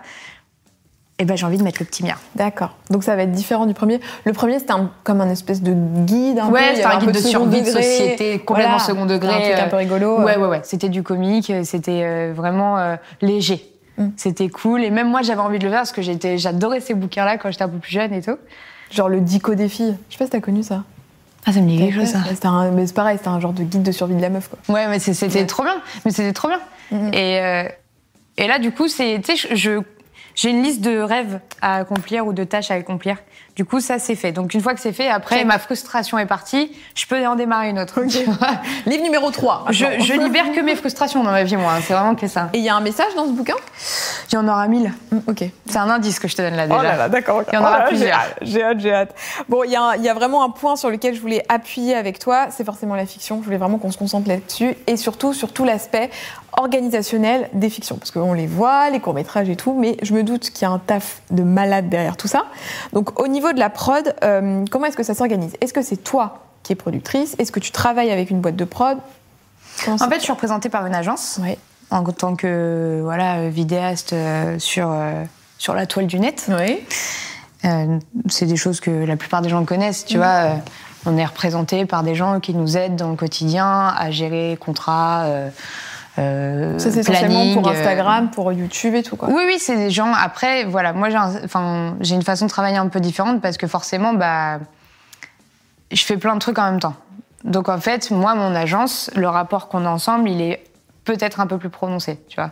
Speaker 2: eh ben, j'ai envie de mettre le petit mien.
Speaker 1: D'accord. Donc ça va être différent du premier. Le premier, c'était comme un espèce de guide un
Speaker 2: ouais, c'était un, guide de, survie de société, complètement second degré.
Speaker 1: Un truc un peu rigolo.
Speaker 2: Ouais, ouais, ouais. C'était du comique, c'était euh, vraiment euh, léger. Mm. C'était cool. Et même moi, j'avais envie de le faire parce que j'adorais ces bouquins-là quand j'étais un peu plus jeune et tout.
Speaker 1: Genre le dico des filles. Je sais pas si t'as connu ça.
Speaker 2: Ah, ça me dit quelque chose, ça.
Speaker 1: mais c'est pareil, c'était un genre de guide de survie de la meuf, quoi.
Speaker 2: Ouais, mais c'était trop bien. Mais c'était trop bien. Mm, et, euh, et là, du coup, c'est, tu sais, je j'ai une liste de rêves à accomplir ou de tâches à accomplir. Du coup, ça c'est fait. Donc une fois que c'est fait, après ma frustration est partie, je peux en démarrer une autre.
Speaker 1: Livre numéro 3.
Speaker 2: Je, je, libère que mes frustrations dans ma vie, moi. Hein. C'est vraiment que ça.
Speaker 1: Et il y a un message dans ce bouquin?
Speaker 2: Il y en aura mille.
Speaker 1: Mm, ok.
Speaker 2: C'est un indice que je te donne là déjà.
Speaker 1: Oh là là, d'accord.
Speaker 2: Il y en aura oh plusieurs.
Speaker 1: J'ai hâte, j'ai hâte. Bon, il y, a, il y a vraiment un point sur lequel je voulais appuyer avec toi, c'est forcément la fiction. Je voulais vraiment qu'on se concentre là-dessus et surtout sur tout l'aspect organisationnel des fictions. Parce qu'on les voit, les courts-métrages et tout, mais je me doute qu'il y a un taf de malade derrière tout ça. Donc au niveau de la prod, euh, comment est-ce que ça s'organise? Est-ce que c'est toi qui es productrice? Est-ce que tu travailles avec une boîte de prod?
Speaker 2: En fait, je suis représentée par une agence.
Speaker 1: Oui.
Speaker 2: En tant que voilà, vidéaste euh, sur, euh, sur la toile du net.
Speaker 1: Oui.
Speaker 2: c'est des choses que la plupart des gens connaissent, tu mm. vois. on est représenté par des gens qui nous aident dans le quotidien à gérer contrats,
Speaker 1: euh, ça, c'est essentiellement pour euh, Instagram, pour YouTube et tout, quoi.
Speaker 2: Oui, oui, c'est des gens. Après, voilà, moi, j'ai une façon de travailler un peu différente parce que forcément, bah, je fais plein de trucs en même temps. Donc, en fait, moi, mon agence, le rapport qu'on a ensemble, il est peut-être un peu plus prononcé, tu vois.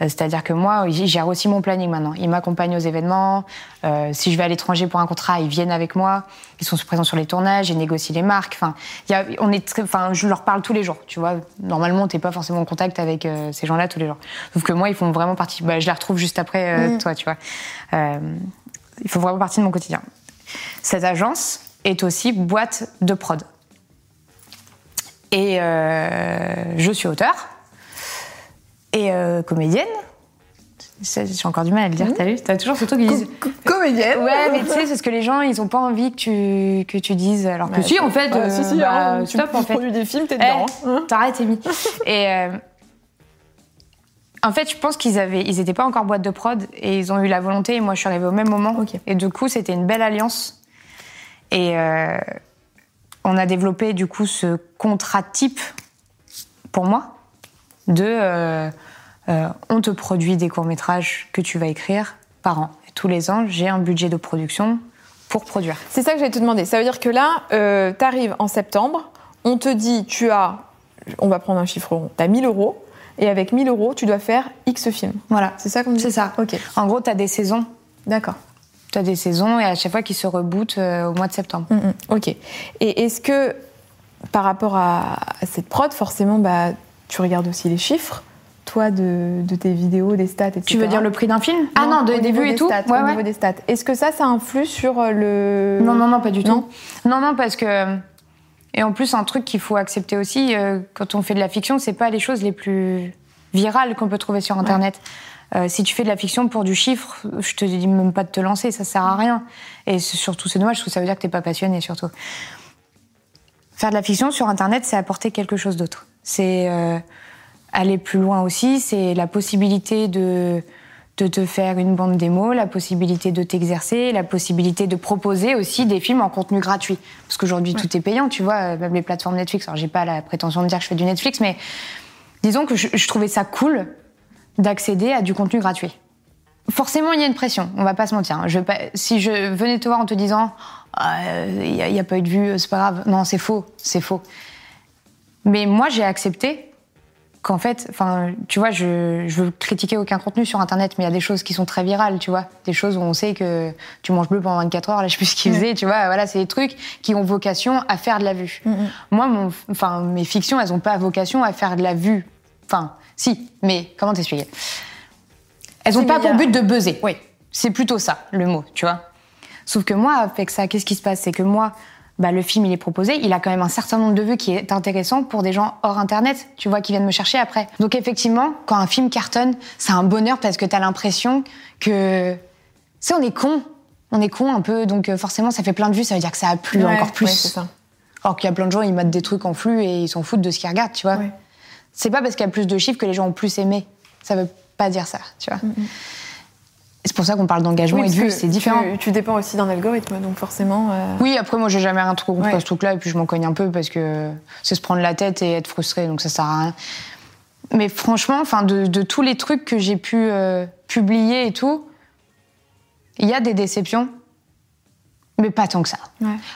Speaker 2: Euh, c'est-à-dire que moi, il gère aussi mon planning maintenant. Ils m'accompagnent aux événements. Euh, si je vais à l'étranger pour un contrat, ils viennent avec moi. Ils sont présents sur les tournages, ils négocient les marques. Enfin, y a, on est très, enfin, je leur parle tous les jours, tu vois. Normalement, t'es pas forcément en contact avec euh, ces gens-là tous les jours. Sauf que moi, ils font vraiment partie. Bah, je les retrouve juste après mm. toi, tu vois. Ils font vraiment partie de mon quotidien. Cette agence est aussi boîte de prod. Et je suis auteur et euh, comédienne. J'ai encore du mal à le dire, mmh. t'as vu T'as toujours ce truc qui disent.
Speaker 1: Comédienne
Speaker 2: Ouais, mais tu sais, c'est ce que les gens, ils ont pas envie que tu, que tu dises. Alors que si, en fait.
Speaker 1: Euh, si, si, bah, hein, stop, tu en fait. produis des films, t'es dedans.
Speaker 2: Eh, hein. T'arrêtes, Amy. et. Euh, en fait, je pense qu'ils avaient, ils étaient pas encore boîte de prod et ils ont eu la volonté. Et moi, je suis arrivée au même moment. Et du coup, c'était une belle alliance. Et on a développé du coup ce contrat type pour moi de euh, on te produit des courts-métrages que tu vas écrire par an. Et tous les ans, j'ai un budget de production pour produire.
Speaker 1: C'est ça que j'allais te demander. Ça veut dire que là, euh, tu arrives en septembre, on te dit, tu as, on va prendre un chiffre rond, tu as 1000 euros, et avec 1000 euros, tu dois faire X films.
Speaker 2: Voilà.
Speaker 1: C'est ça qu'on dit?
Speaker 2: C'est ça.
Speaker 1: Ok.
Speaker 2: En gros, tu as des saisons.
Speaker 1: D'accord.
Speaker 2: Tu as des saisons et à chaque fois qu'ils se rebootent euh, au mois de septembre.
Speaker 1: Mm, mm. ok. Et est-ce que, par rapport à, cette prod, forcément, bah, tu regardes aussi les chiffres? Toi, de, tes vidéos, des stats, etc.
Speaker 2: Tu veux dire le prix d'un film?
Speaker 1: Ah non, de, des vues et tout stats, Au niveau des stats. Est-ce que ça, ça influe sur euh, le...
Speaker 2: Non, non, non, pas du tout. Non, non, parce que... Et en plus, un truc qu'il faut accepter aussi, euh, quand on fait de la fiction, c'est pas les choses les plus virales qu'on peut trouver sur Internet. Euh, si tu fais de la fiction pour du chiffre, je te dis même pas de te lancer, ça sert à rien. Et surtout, c'est dommage, parce que ça veut dire que t'es pas passionné, surtout. Faire de la fiction sur Internet, c'est apporter quelque chose d'autre. C'est aller plus loin aussi, c'est la possibilité de, de te faire une bande démo, la possibilité de t'exercer, la possibilité de proposer aussi des films en contenu gratuit. Parce qu'aujourd'hui, tout est payant, tu vois, même les plateformes Netflix. Alors, j'ai pas la prétention de dire que je fais du Netflix, mais disons que je, trouvais ça cool d'accéder à du contenu gratuit. Forcément, il y a une pression, on va pas se mentir. Je si je venais te voir en te disant il n'y a, a, pas eu de vue, c'est pas grave, non, c'est faux, c'est faux. Mais moi, j'ai accepté qu'en fait, enfin, tu vois, je, je veux critiquer aucun contenu sur Internet, mais il y a des choses qui sont très virales, tu vois, des choses où on sait que tu manges bleu pendant 24 heures, là, je sais plus ce qu'ils faisaient, tu vois, voilà, c'est des trucs qui ont vocation à faire de la vue. Mm, mm. Moi, mon, enfin, mes fictions, elles ont pas vocation à faire de la vue. Enfin, si, mais comment t'expliquer? Elles ont pas pour but de buzzer.
Speaker 1: Oui.
Speaker 2: C'est plutôt ça, le mot, tu vois. Sauf que moi, avec ça, qu'est-ce qui se passe? C'est que moi, bah, le film il est proposé, il a quand même un certain nombre de vues qui est intéressant pour des gens hors internet, tu vois, qui viennent me chercher après. Donc effectivement, quand un film cartonne, c'est un bonheur parce que t'as l'impression que, tu sais, on est con, on est con un peu, donc euh, forcément ça fait plein de vues, ça veut dire que ça a plu encore plus.
Speaker 1: c'est ça.
Speaker 2: Alors qu'il y a plein de gens, ils mettent des trucs en flux et ils s'en foutent de ce qu'ils regardent, tu vois. C'est pas parce qu'il y a plus de chiffres que les gens ont plus aimé. Ça veut pas dire ça, tu vois. C'est pour ça qu'on parle d'engagement et de vue, c'est différent.
Speaker 1: Tu, dépends aussi d'un algorithme, donc forcément. Euh,
Speaker 2: oui, après, moi, j'ai jamais rien trop compris ce truc-là, et puis je m'en cogne un peu parce que c'est se prendre la tête et être frustré, donc ça sert à rien. Mais franchement, enfin, de, tous les trucs que j'ai pu euh, publier et tout, il y a des déceptions, mais pas tant que ça.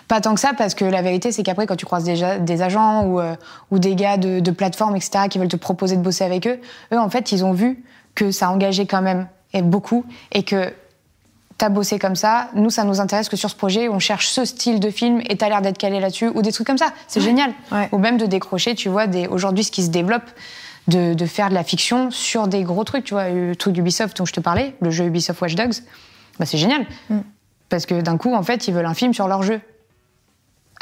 Speaker 2: Pas tant que ça, parce que la vérité, c'est qu'après, quand tu croises déjà des agents ou, euh, ou des gars de, de plateformes, etc., qui veulent te proposer de bosser avec eux, eux, en fait, ils ont vu que ça engageait quand même et beaucoup, et que t'as bossé comme ça, nous, ça nous intéresse que sur ce projet, on cherche ce style de film et t'as l'air d'être calé là-dessus, ou des trucs comme ça. C'est génial. Ou même de décrocher, tu vois, des... aujourd'hui, ce qui se développe, de, de, faire de la fiction sur des gros trucs, tu vois, le truc d'Ubisoft dont je te parlais, le jeu Ubisoft Watch Dogs, bah, c'est génial. Mm. Parce que d'un coup, en fait, ils veulent un film sur leur jeu.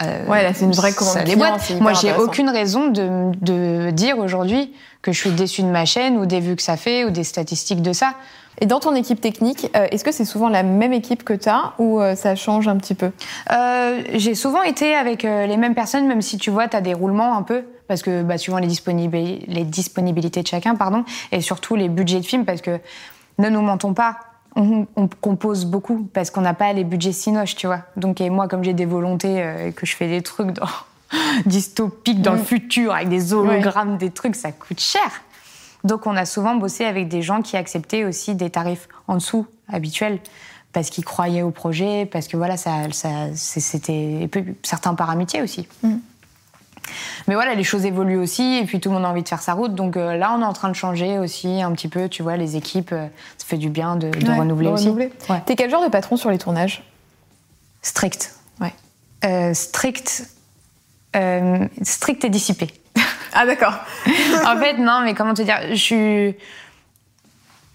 Speaker 1: Euh, ouais, là, c'est une vraie commande.
Speaker 2: les boîtes. Moi, j'ai aucune raison de, de dire aujourd'hui que je suis déçue de ma chaîne ou des vues que ça fait ou des statistiques de ça.
Speaker 1: Et dans ton équipe technique, euh, est-ce que c'est souvent la même équipe que tu as ou euh, ça change un petit peu?
Speaker 2: Euh, J'ai souvent été avec les mêmes personnes, même si tu vois, tu as des roulements un peu, parce que bah, suivant les, les disponibilités de chacun, pardon, et surtout les budgets de films, parce que ne nous mentons pas, on, compose beaucoup, parce qu'on n'a pas les budgets sinoches, tu vois. Donc, et moi, comme j'ai des volontés et que je fais des trucs dans, dystopiques dans le mm. futur, avec des hologrammes, des trucs, ça coûte cher. Donc on a souvent bossé avec des gens qui acceptaient aussi des tarifs en dessous habituels parce qu'ils croyaient au projet, parce que voilà, ça, c'était certains par amitié aussi. Mm. Mais voilà, les choses évoluent aussi, et puis tout le monde a envie de faire sa route. Donc euh, là, on est en train de changer aussi un petit peu, tu vois, les équipes, euh, ça fait du bien de, renouveler aussi.
Speaker 1: T'es quel genre de patron sur les tournages?
Speaker 2: Strict.
Speaker 1: Ouais.
Speaker 2: Euh, strict. strict et dissipé.
Speaker 1: Ah d'accord.
Speaker 2: en fait, non, mais comment te dire, je suis...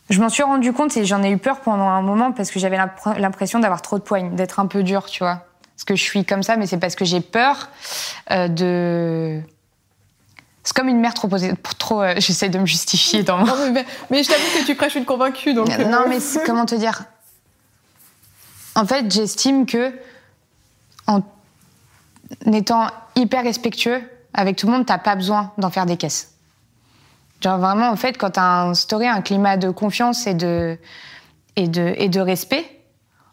Speaker 2: Je m'en suis rendu compte et j'en ai eu peur pendant un moment parce que j'avais l'impression d'avoir trop de poigne, d'être un peu dur, tu vois. Parce que je suis comme ça, mais c'est parce que j'ai peur euh, de. C'est comme une mère trop posée. Trop, euh, J'essaie de me justifier dans.
Speaker 1: Non, mais, mais, je t'avoue que tu prêches une convaincue, donc.
Speaker 2: Non, euh. mais comment te dire En fait, j'estime que en étant hyper respectueux, avec tout le monde, t'as pas besoin d'en faire des caisses. Genre vraiment, en fait, quand t'as instauré un climat de confiance et de, et de, et de respect,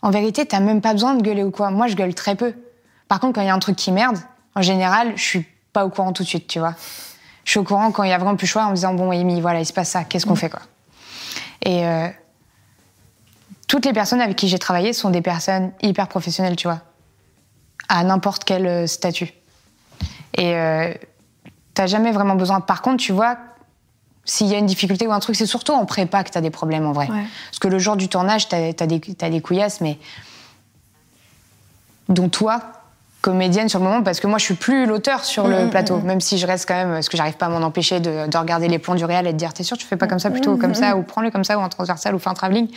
Speaker 2: en vérité, t'as même pas besoin de gueuler ou quoi. Moi, je gueule très peu. Par contre, quand il y a un truc qui merde, en général, je suis pas au courant tout de suite, tu vois. Je suis au courant quand il y a vraiment plus choix en me disant, bon, Amy, voilà, il se passe ça, qu'est-ce qu'on fait, quoi. Et euh, toutes les personnes avec qui j'ai travaillé sont des personnes hyper professionnelles, tu vois. À n'importe quel euh, statut. Et euh, t'as jamais vraiment besoin. Par contre, tu vois, s'il y a une difficulté ou un truc, c'est surtout en prépa que t'as des problèmes en vrai. Parce que le jour du tournage, t'as as des, as des couillasses, mais dont toi, comédienne sur le moment, parce que moi je suis plus l'auteur sur le plateau, même si je reste quand même, parce que j'arrive pas à m'en empêcher de, de, regarder les plans du réel et de dire t'es sûr tu fais pas comme ça plutôt comme ça ou prends-le comme ça ou en transversal ou fais un travelling.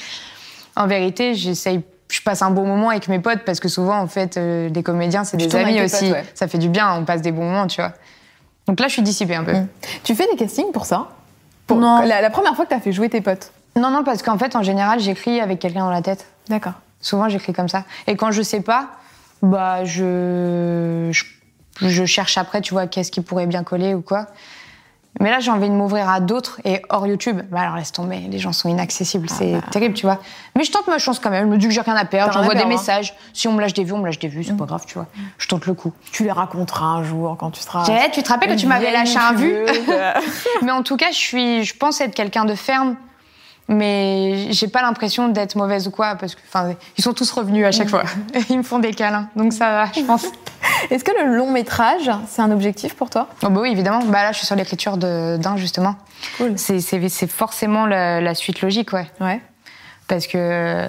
Speaker 2: En vérité, j'essaye je passe un bon moment avec mes potes parce que souvent, en fait, euh, des comédiens, c'est des amis aussi. Ça fait du bien, on passe des bons moments, tu vois. Donc là, je suis dissipée un peu. Mm.
Speaker 1: Tu fais des castings pour ça? Pour Non. La, première fois que tu as fait jouer tes potes?
Speaker 2: Non, non, parce qu'en fait, en général, j'écris avec quelqu'un dans la tête.
Speaker 1: D'accord.
Speaker 2: Souvent, j'écris comme ça. Et quand je sais pas, bah, je, je, je cherche après, tu vois, qu'est-ce qui pourrait bien coller ou quoi. Mais là, j'ai envie de m'ouvrir à d'autres et hors YouTube. Bah alors laisse tomber, les gens sont inaccessibles, ah c'est bah. terrible, tu vois. Mais je tente ma chance quand même. Je me dis que j'ai rien à perdre, j'envoie des hein. messages. Si on me lâche des vues, on me lâche des vues, c'est pas mm. grave, tu vois. Je tente le coup.
Speaker 1: Tu les raconteras un jour quand tu seras.
Speaker 2: tu te rappelles que tu m'avais lâché un vu? Mais en tout cas, je suis, je pense être quelqu'un de ferme mais j'ai pas l'impression d'être mauvaise ou quoi parce que enfin ils sont tous revenus à chaque fois. Ils me font des câlins. Donc ça va je pense.
Speaker 1: Est-ce que le long métrage c'est un objectif pour toi?
Speaker 2: Oh bah oui évidemment. Bah là je suis sur l'écriture d'un justement. Cool. c'est forcément la, suite logique ouais.
Speaker 1: Ouais.
Speaker 2: Parce que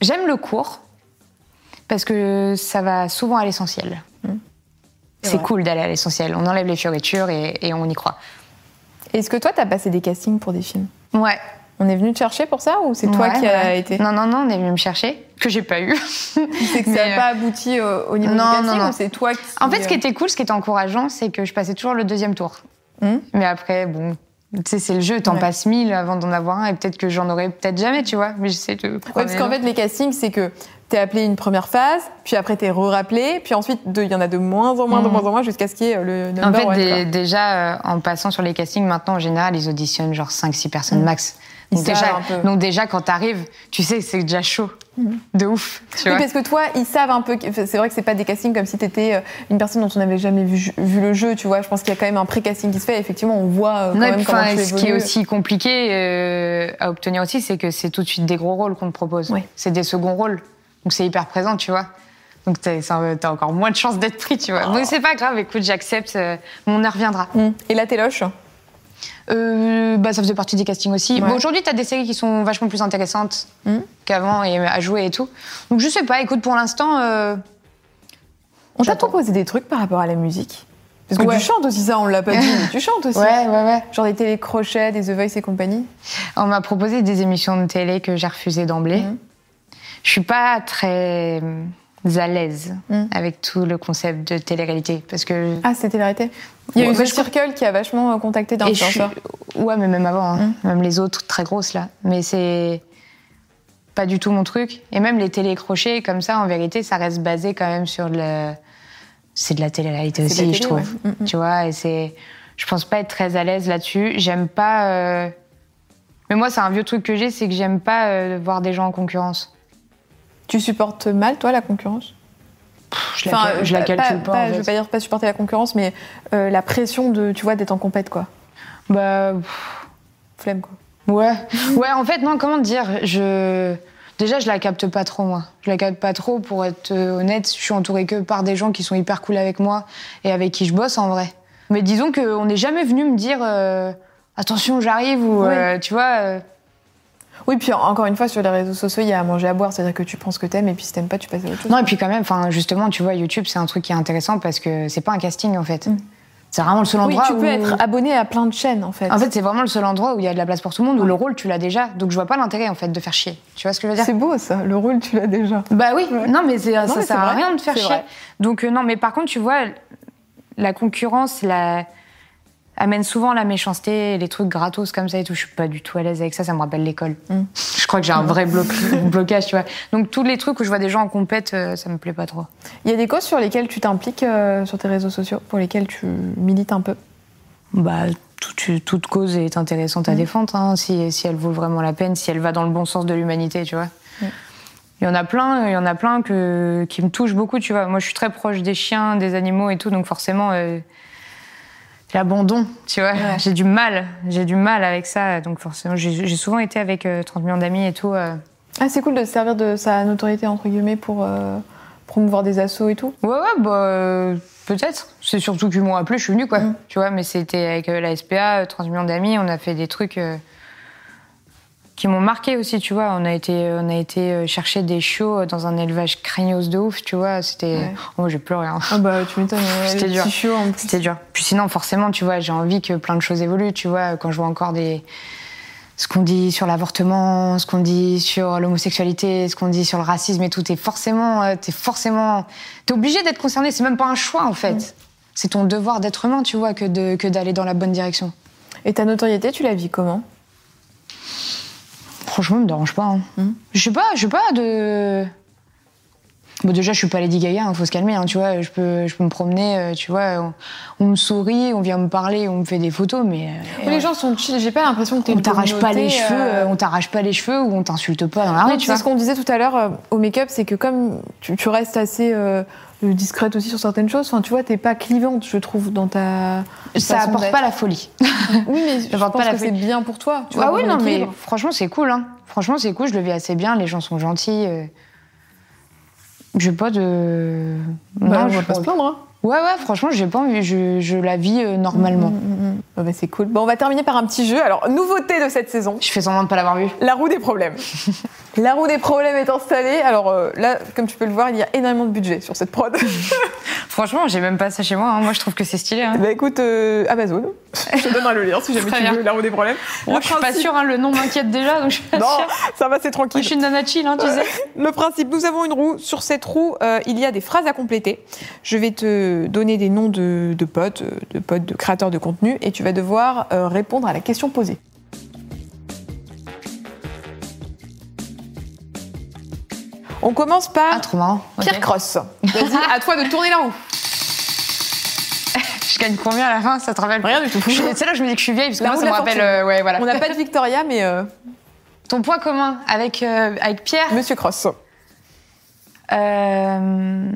Speaker 2: j'aime le cours parce que ça va souvent à l'essentiel. Mmh. c'est cool d'aller à l'essentiel. On enlève les fioritures et, et on y croit.
Speaker 1: Est-ce que toi t'as passé des castings pour des films?
Speaker 2: Ouais
Speaker 1: on est venu te chercher pour ça ou c'est toi qui as été
Speaker 2: Non, non, non, on est venu me chercher, que j'ai pas eu.
Speaker 1: c'est que ça n'a pas abouti au, niveau non, du casting c'est toi qui...
Speaker 2: En fait, ce qui était cool, ce qui était encourageant, c'est que je passais toujours le deuxième tour. Hmm. Mais après, bon, tu sais, c'est le jeu, t'en passes mille avant d'en avoir un et peut-être que j'en aurais peut-être jamais, tu vois. Mais j'essaie de.
Speaker 1: parce qu'en fait, les castings, c'est que t'es appelé une première phase, puis après t'es re-rappelé, puis ensuite il y en a de moins en moins, de hmm. moins en moins jusqu'à ce qu'il y ait le number
Speaker 2: En fait, déjà, euh, en passant sur les castings, maintenant en général, ils auditionnent genre 5-6 personnes hmm. max. Donc déjà, donc déjà, quand t'arrives, tu sais que c'est déjà chaud. Mhm. De ouf. Tu
Speaker 1: oui,
Speaker 2: vois
Speaker 1: parce que toi, ils savent un peu. C'est vrai que c'est pas des castings comme si t'étais euh, une personne dont on n'avait jamais vu, vu, le jeu, tu vois. Je pense qu'il y a quand même un pré-casting qui se fait. effectivement, on voit euh, quand même comment tu
Speaker 2: Ce qui est aussi compliqué euh, à obtenir aussi, c'est que c'est tout de suite des gros rôles qu'on te propose. C'est des seconds rôles. Donc c'est hyper présent, tu vois. Donc t'as encore moins de chances d'être pris, tu vois. Donc c'est pas grave, écoute, j'accepte, mon heure viendra.
Speaker 1: Mhm. Et la téloche
Speaker 2: euh, bah, ça faisait partie des castings aussi. Aujourd'hui, tu as des séries qui sont vachement plus intéressantes hmm. qu'avant et à jouer et tout. Donc je sais pas, écoute, pour l'instant. Euh,
Speaker 1: on t'a proposé des trucs par rapport à la musique Parce que tu chantes aussi, ça, on l'a pas dit, mais tu chantes aussi.
Speaker 2: Ouais, ouais, ouais.
Speaker 1: Genre des télécrochets, des The Voice et compagnie
Speaker 2: On m'a proposé des émissions de télé que j'ai refusées d'emblée. Hmm. Je suis pas très à l'aise hmm. avec tout le concept de télé-réalité. Parce que...
Speaker 1: Ah, c'est télé-réalité? Il y a eu The Circle qui a vachement euh, contacté d'influenceurs.
Speaker 2: Suis... Ouais, mais même avant, hein. hmm. même les autres très grosses là. Mais c'est pas du tout mon truc. Et même les télé-crochets, comme ça, en vérité, ça reste basé quand même sur le. C'est de la télé-réalité aussi, je trouve. Hmm, tu vois, et c'est. Je pense pas être très à l'aise là-dessus. J'aime pas. Euh, mais moi, c'est un vieux truc que j'ai, c'est que j'aime pas euh, voir des gens en concurrence.
Speaker 1: Tu supportes mal, toi, la concurrence?
Speaker 2: Je, la, je la calcule pas.
Speaker 1: pas Je veux pas dire pas supporter la concurrence, mais euh, la pression de, tu vois, d'être en compète, quoi.
Speaker 2: Bah.
Speaker 1: Flemme, quoi.
Speaker 2: Ouais. ouais, en fait, non, comment dire Je. Déjà, je la capte pas trop, moi. Je la capte pas trop, pour être euh, honnête. Je suis entourée que par des gens qui sont hyper cool avec moi et avec qui je bosse, en vrai. Mais disons qu'on n'est jamais venu me dire euh, attention, j'arrive ou tu vois.
Speaker 1: Oui, puis encore une fois, sur les réseaux sociaux, il y a à manger à boire. C'est-à-dire que tu prends ce que t'aimes et puis si t'aimes pas, tu passes à autre chose.
Speaker 2: Non, et puis quand même, justement, tu vois, YouTube, c'est un truc qui est intéressant parce que c'est pas un casting en fait. Mm. C'est vraiment le seul endroit
Speaker 1: oui, tu peux être abonné à plein de chaînes en fait.
Speaker 2: En fait, c'est vraiment le seul endroit où il y a de la place pour tout le monde, où le rôle tu l'as déjà. Donc je vois pas l'intérêt en fait de faire chier. Tu vois ce que je veux dire?
Speaker 1: C'est beau ça, le rôle tu l'as déjà.
Speaker 2: Bah oui, non mais, ça sert à rien de faire chier. Donc euh, non, mais par contre, tu vois, la concurrence, la amène souvent la méchanceté, les trucs gratos comme ça et tout. Je suis pas du tout à l'aise avec ça, ça me rappelle l'école. Mm. Je crois que j'ai un vrai blocage, tu vois. Donc tous les trucs où je vois des gens en compète, euh, ça me plaît pas trop.
Speaker 1: Il y a des causes sur lesquelles tu t'impliques euh, sur tes réseaux sociaux, pour lesquelles tu milites un peu?
Speaker 2: Bah toute, toute cause est intéressante à mm. défendre, hein, si, si, elle vaut vraiment la peine, si elle va dans le bon sens de l'humanité, tu vois. Mm. Il y en a plein, il y en a plein que, qui me touchent beaucoup, tu vois. Moi, je suis très proche des chiens, des animaux et tout, donc forcément, euh, l'abandon, tu vois. J'ai du mal, j'ai du mal avec ça. Donc forcément, j'ai souvent été avec 30 euh, millions d'amis et tout. Euh.
Speaker 1: Ah, c'est cool de se servir de sa notoriété, entre guillemets, pour euh, promouvoir des assos et tout
Speaker 2: Ouais, ouais, bah, peut-être. C'est surtout qu'ils m'ont appelé, je suis venue, quoi. Mm. Tu vois, mais c'était avec la SPA, 30 millions d'amis, on a fait des trucs qui m'ont marqué aussi, tu vois. On a été, on a été euh, chercher des chiots dans un élevage craignos de ouf, tu vois. C'était. Oh, moi, j'ai pleuré. Hein.
Speaker 1: Ah bah, tu m'étonnes.
Speaker 2: C'était dur. C'était dur. Puis sinon, forcément, tu vois, j'ai envie que plein de choses évoluent, tu vois. Quand je vois encore des. Ce qu'on dit sur l'avortement, ce qu'on dit sur l'homosexualité, ce qu'on dit sur le racisme et tout, t'es forcément. Euh, t'es forcément. T'es obligé d'être concerné. C'est même pas un choix, en fait. C'est ton devoir d'être humain, tu vois, que d'aller que dans la bonne direction.
Speaker 1: Et ta notoriété, tu la vis comment?
Speaker 2: Franchement, me dérange pas. Hein. Hmm. Je sais pas, je sais pas de. Bon, déjà, je suis pas Lady Gaga, il hein, faut se calmer, hein, tu vois. Je peux, je peux me promener, euh, tu vois. On, me sourit, on vient me parler, on me fait des photos, mais.
Speaker 1: Euh, les gens sont chill. J'ai pas l'impression que t'es.
Speaker 2: On t'arrache pas les cheveux, euh, on t'arrache pas les cheveux ou on t'insulte pas dans la rue, tu vois.
Speaker 1: C'est ce qu'on disait tout à l'heure au make-up, c'est que comme tu, restes assez discrète aussi sur certaines choses. Enfin, tu vois, t'es pas clivante, je trouve, dans ta.
Speaker 2: Ça apporte pas la folie.
Speaker 1: oui, mais je pense pas que c'est bien pour toi.
Speaker 2: Tu ah oui, non, mais franchement, c'est cool. Hein. Franchement, c'est cool. Je le vis assez bien. Les gens sont gentils. Euh. J'ai pas de.
Speaker 1: Bah, non, je vais pas se plaindre. Hein.
Speaker 2: Ouais, ouais, franchement, j'ai pas envie, je, je, la vis euh, normalement. Mm,
Speaker 1: mm, bah, c'est cool. Bon, on va terminer par un petit jeu. Alors, nouveauté de cette saison.
Speaker 2: Je fais semblant de pas l'avoir vu.
Speaker 1: La roue des problèmes. la roue des problèmes est installée. Alors euh, là, comme tu peux le voir, il y a énormément de budget sur cette prod.
Speaker 2: Franchement, j'ai même pas ça chez moi. Hein. Moi, je trouve que c'est stylé. Hein.
Speaker 1: Bah écoute, euh, Amazon, je te donnerai le lien si jamais tu veux la roue des problèmes.
Speaker 2: Moi, je suis pas sûre, hein, le nom m'inquiète déjà, donc je suis pas
Speaker 1: non, ça va, c'est tranquille.
Speaker 2: je suis une nana chill, tu sais.
Speaker 1: le principe, nous avons une roue. Sur cette roue, il y a des phrases à compléter. Je vais te donner des noms de, de potes, de potes de créateurs de contenu, et tu vas devoir répondre à la question posée. On commence par
Speaker 2: ah.
Speaker 1: Pierre Cross. Vas-y, à toi de tourner la roue.
Speaker 2: Je gagne combien à la fin Ça te rappelle
Speaker 1: Rien du tout.
Speaker 2: C'est là que je me dis que je suis vieille, parce que
Speaker 1: La
Speaker 2: moi, ça me rappelle. euh, ouais, voilà.
Speaker 1: On n'a pas de Victoria, mais euh,
Speaker 2: Ton point commun avec, euh, avec Pierre
Speaker 1: Monsieur Cross.
Speaker 2: Euh,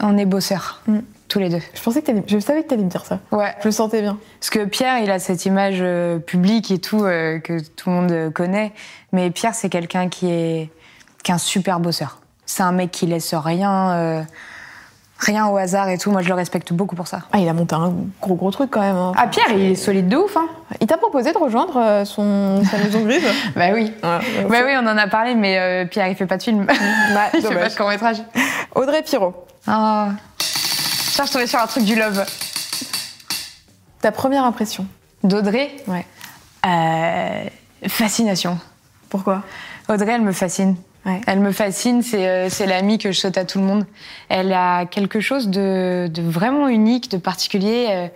Speaker 2: On est bosseurs,
Speaker 1: Mm.
Speaker 2: Tous les deux.
Speaker 1: Je pensais que je savais que t'allais me dire ça.
Speaker 2: Ouais.
Speaker 1: Je le sentais bien.
Speaker 2: Parce que Pierre, il a cette image euh, publique et tout, euh, que tout le monde euh, connaît. Mais Pierre, c'est quelqu'un qui est, qui est un super bosseur. C'est un mec qui laisse rien, euh, rien au hasard et tout. Moi, je le respecte beaucoup pour ça.
Speaker 1: Ah, il a monté un gros gros truc quand même. hein.
Speaker 2: Ah, Pierre, il est solide de ouf, hein
Speaker 1: Il t'a proposé de rejoindre son, sa maison grise
Speaker 2: Bah oui.
Speaker 1: Ouais,
Speaker 2: Bah oui, on en a parlé, mais Pierre, il fait pas de film.
Speaker 1: Bah,
Speaker 2: il fait pas de court-métrage.
Speaker 1: Audrey Pirot,
Speaker 2: Ah. Ça, je tombais sur un truc du love.
Speaker 1: ta première impression
Speaker 2: D'Audrey
Speaker 1: Ouais.
Speaker 2: Euh, Fascination.
Speaker 1: Pourquoi
Speaker 2: Audrey, elle me fascine.
Speaker 1: Ouais.
Speaker 2: Elle me fascine, c'est euh, l'amie que je saute à tout le monde. Elle a quelque chose de, de vraiment unique, de particulier. euh.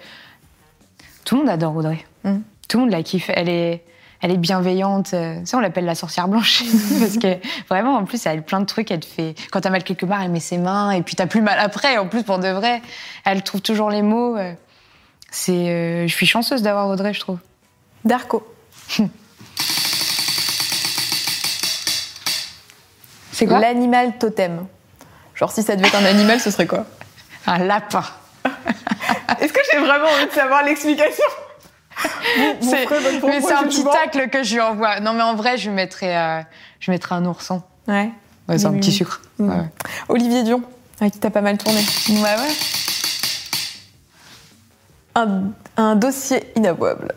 Speaker 2: Tout le monde adore Audrey.
Speaker 1: Mm.
Speaker 2: Tout le monde la kiffe. Elle est, elle est bienveillante. euh, Ça, on l'appelle la sorcière blanche. Parce que vraiment, en plus, elle a plein de trucs. Elle te fait. Quand t'as mal quelque part, elle met ses mains. Et puis t'as plus mal après. En plus, pour de vrai, elle trouve toujours les mots. euh. C'est, euh, je suis chanceuse d'avoir Audrey, je trouve.
Speaker 1: Darko.
Speaker 2: C'est quoi?
Speaker 1: L'animal totem. Genre, si ça devait être un animal, ce serait quoi?
Speaker 2: Un lapin.
Speaker 1: Est-ce que j'ai vraiment envie de savoir l'explication?
Speaker 2: C'est- mais c'est un petit tacle que je lui envoie. Non, mais en vrai, je lui mettrais, euh, je mettrais un ourson.
Speaker 1: Ouais.
Speaker 2: Ouais, c'est un
Speaker 1: Oui,
Speaker 2: petit sucre.
Speaker 1: Mm.
Speaker 2: Ouais.
Speaker 1: Olivier Dion, avec qui t'as pas mal tourné.
Speaker 2: ouais, ouais.
Speaker 1: Un, un dossier inavouable.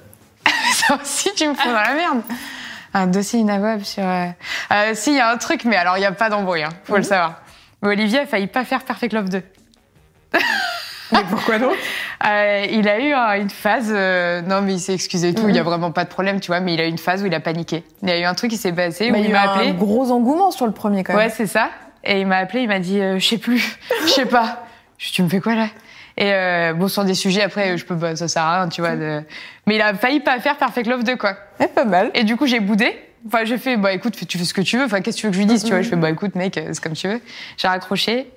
Speaker 2: Ça aussi, tu me fous dans la merde. Un dossier inavouable sur. Euh... euh, si, il y a un truc, mais alors, il n'y a pas d'embrouille, hein, faut le savoir. Mais Olivier a failli pas faire Perfect Love 2.
Speaker 1: Mais pourquoi donc
Speaker 2: Euh, il a eu euh, une phase, euh, non mais il s'est excusé et tout, il
Speaker 1: Mhm.
Speaker 2: y a vraiment pas de problème, tu vois, mais il a eu une phase où il a paniqué. Il y a eu un truc qui s'est passé
Speaker 1: Bah,
Speaker 2: où
Speaker 1: Il y
Speaker 2: il
Speaker 1: a eu
Speaker 2: m'a appelé.
Speaker 1: un gros engouement sur le premier quand
Speaker 2: Ouais,
Speaker 1: même.
Speaker 2: c'est ça. Et il m'a appelé, il m'a dit, euh, je sais plus, je sais pas. Je tu me fais quoi là? Et euh, bon, sur des sujets après, je peux, bah, ça sert à rien, tu vois. De... Mais il a failli pas faire Perfect Love 2, quoi.
Speaker 1: Ouais, pas mal.
Speaker 2: Et du coup, j'ai boudé. Enfin, j'ai fait, bah écoute, tu fais ce que tu veux. Enfin, qu'est-ce que tu veux que je lui dise, tu vois? Je fais, bah écoute, mec, euh, c'est comme tu veux. J'ai raccroché.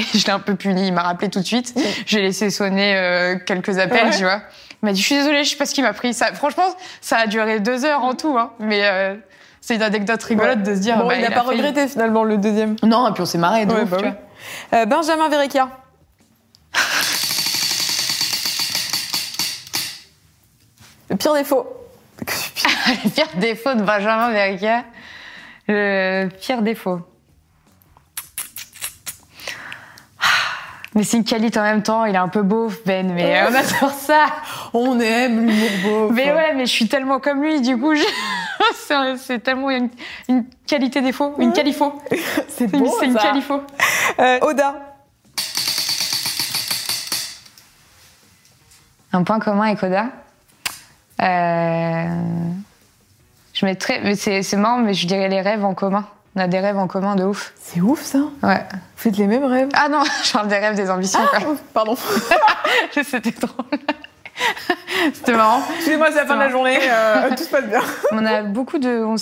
Speaker 2: Et je l'ai un peu puni. Il m'a rappelé tout de suite. J'ai laissé sonner euh, quelques appels,
Speaker 1: Ouais.
Speaker 2: tu vois. Il m'a dit, je suis désolée, je sais pas ce qui m'a pris. Ça, franchement, ça a duré deux heures en tout, hein. Mais euh, c'est une anecdote rigolote de se dire,
Speaker 1: Bon,
Speaker 2: bah,
Speaker 1: il n'a pas regretté finalement le deuxième.
Speaker 2: Non, et puis on s'est marré de
Speaker 1: Ouais,
Speaker 2: ouf,
Speaker 1: bah
Speaker 2: tu
Speaker 1: oui.
Speaker 2: vois.
Speaker 1: Euh, Benjamin Verrecchia. Le pire défaut.
Speaker 2: Le pire défaut de Benjamin Verrecchia. Le pire défaut. Mais c'est une qualité en même temps, il est un peu beauf, Ben, mais on adore ça.
Speaker 1: On aime l'humour beau.
Speaker 2: Mais ouais, mais je suis tellement comme lui, du coup, je- c'est tellement une, une qualité défaut, une qualifo.
Speaker 1: c'est beau
Speaker 2: c'est une qualifo.
Speaker 1: Euh, Oda.
Speaker 2: Un point commun avec Oda. Euh, Je mettrais, c'est marrant, mais je dirais les rêves en commun. On a des rêves en commun de ouf.
Speaker 1: C'est ouf ça.
Speaker 2: Ouais.
Speaker 1: Vous faites les mêmes rêves.
Speaker 2: Ah non, je parle des rêves, des ambitions, quoi.
Speaker 1: Ouf, Pardon.
Speaker 2: C'était drôle. C'était marrant.
Speaker 1: Excusez-moi, c'est la fin de la journée. euh, tout se passe bien.
Speaker 2: On a beaucoup de. On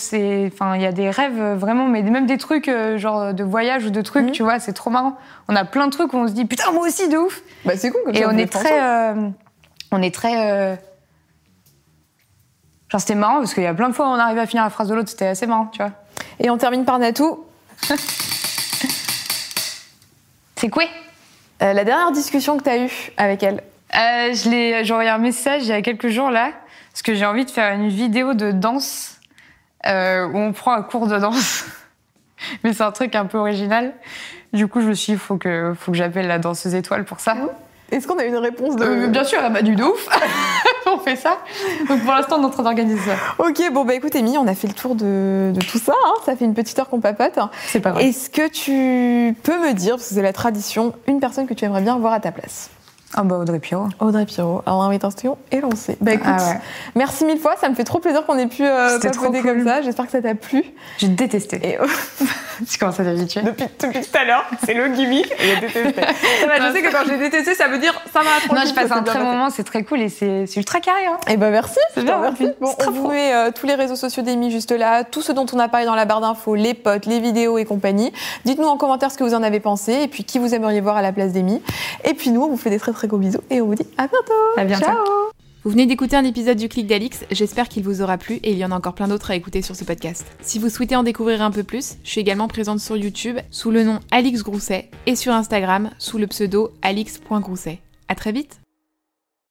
Speaker 2: Enfin, il y a des rêves euh, vraiment, mais même des trucs, euh, genre de voyage ou de trucs,
Speaker 1: Mhm.
Speaker 2: tu vois, c'est trop marrant. On a plein de trucs où on se dit, putain, moi aussi, de ouf.
Speaker 1: Bah c'est cool. Comme
Speaker 2: Et
Speaker 1: ça,
Speaker 2: on est très.
Speaker 1: ensemble.
Speaker 2: euh, on est très. euh, Genre, c'était marrant parce qu'il y a plein de fois où on arrivait à finir la phrase de l'autre, c'était assez marrant, tu vois.
Speaker 1: Et on termine par Natou.
Speaker 2: C'est quoi?
Speaker 1: Euh, la dernière discussion que tu as eue avec elle?
Speaker 2: Euh, je l'ai, j'ai envoyé un message il y a quelques jours là, parce que j'ai envie de faire une vidéo de danse euh, où on prend un cours de danse. Mais c'est un truc un peu original. Du coup, je me suis dit, faut que, faut que j'appelle la danseuse étoile pour ça.
Speaker 1: Est-ce qu'on a une réponse de.
Speaker 2: Euh, bien sûr, elle m'a dit de ouf. on fait ça. Donc pour l'instant, on est en train d'organiser ça.
Speaker 1: Ok, bon bah écoute, Amy, on a fait le tour de, de tout ça. hein. Ça fait une petite heure qu'on papote.
Speaker 2: C'est pas grave.
Speaker 1: Est-ce que tu peux me dire, parce que c'est la tradition, une personne que tu aimerais bien voir à ta place?
Speaker 2: Ah bah Audrey Pirot.
Speaker 1: Audrey Pirot. Alors l'invitation est lancée. Bah écoute,
Speaker 2: Ah ouais.
Speaker 1: merci mille fois, ça me fait trop plaisir qu'on ait pu euh, papoter
Speaker 2: cool.
Speaker 1: comme ça. J'espère que ça t'a plu.
Speaker 2: J'ai détesté.
Speaker 1: Et
Speaker 2: Tu commences à t'habituer.
Speaker 1: depuis, depuis tout à l'heure, c'est le gimmick. Et j'ai détesté. Va, je sais que quand j'ai détesté, ça veut dire ça m'a
Speaker 2: Non, je passe un très bon moment, c'est très cool et c'est c'est ultra carré. Hein.
Speaker 1: Et ben merci, te
Speaker 2: bien, merci.
Speaker 1: Bon,
Speaker 2: C'est
Speaker 1: on vous met euh, tous les réseaux sociaux d'Amy juste là, tout ce dont on a parlé dans la barre d'infos, les potes, les vidéos et compagnie. Dites-nous en commentaire ce que vous en avez pensé et puis qui vous aimeriez voir à la place d'Amy. Et puis nous, on vous fait des très très gros bisous et on vous dit à bientôt.
Speaker 2: À bientôt.
Speaker 1: Ciao. Vous venez d'écouter un épisode du Clic d'Alix, j'espère qu'il vous aura plu et il y en a encore plein d'autres à écouter sur ce podcast. Si vous souhaitez en découvrir un peu plus, je suis également présente sur YouTube sous le nom Alix Grousset et sur Instagram sous le pseudo alix.grousset. À très vite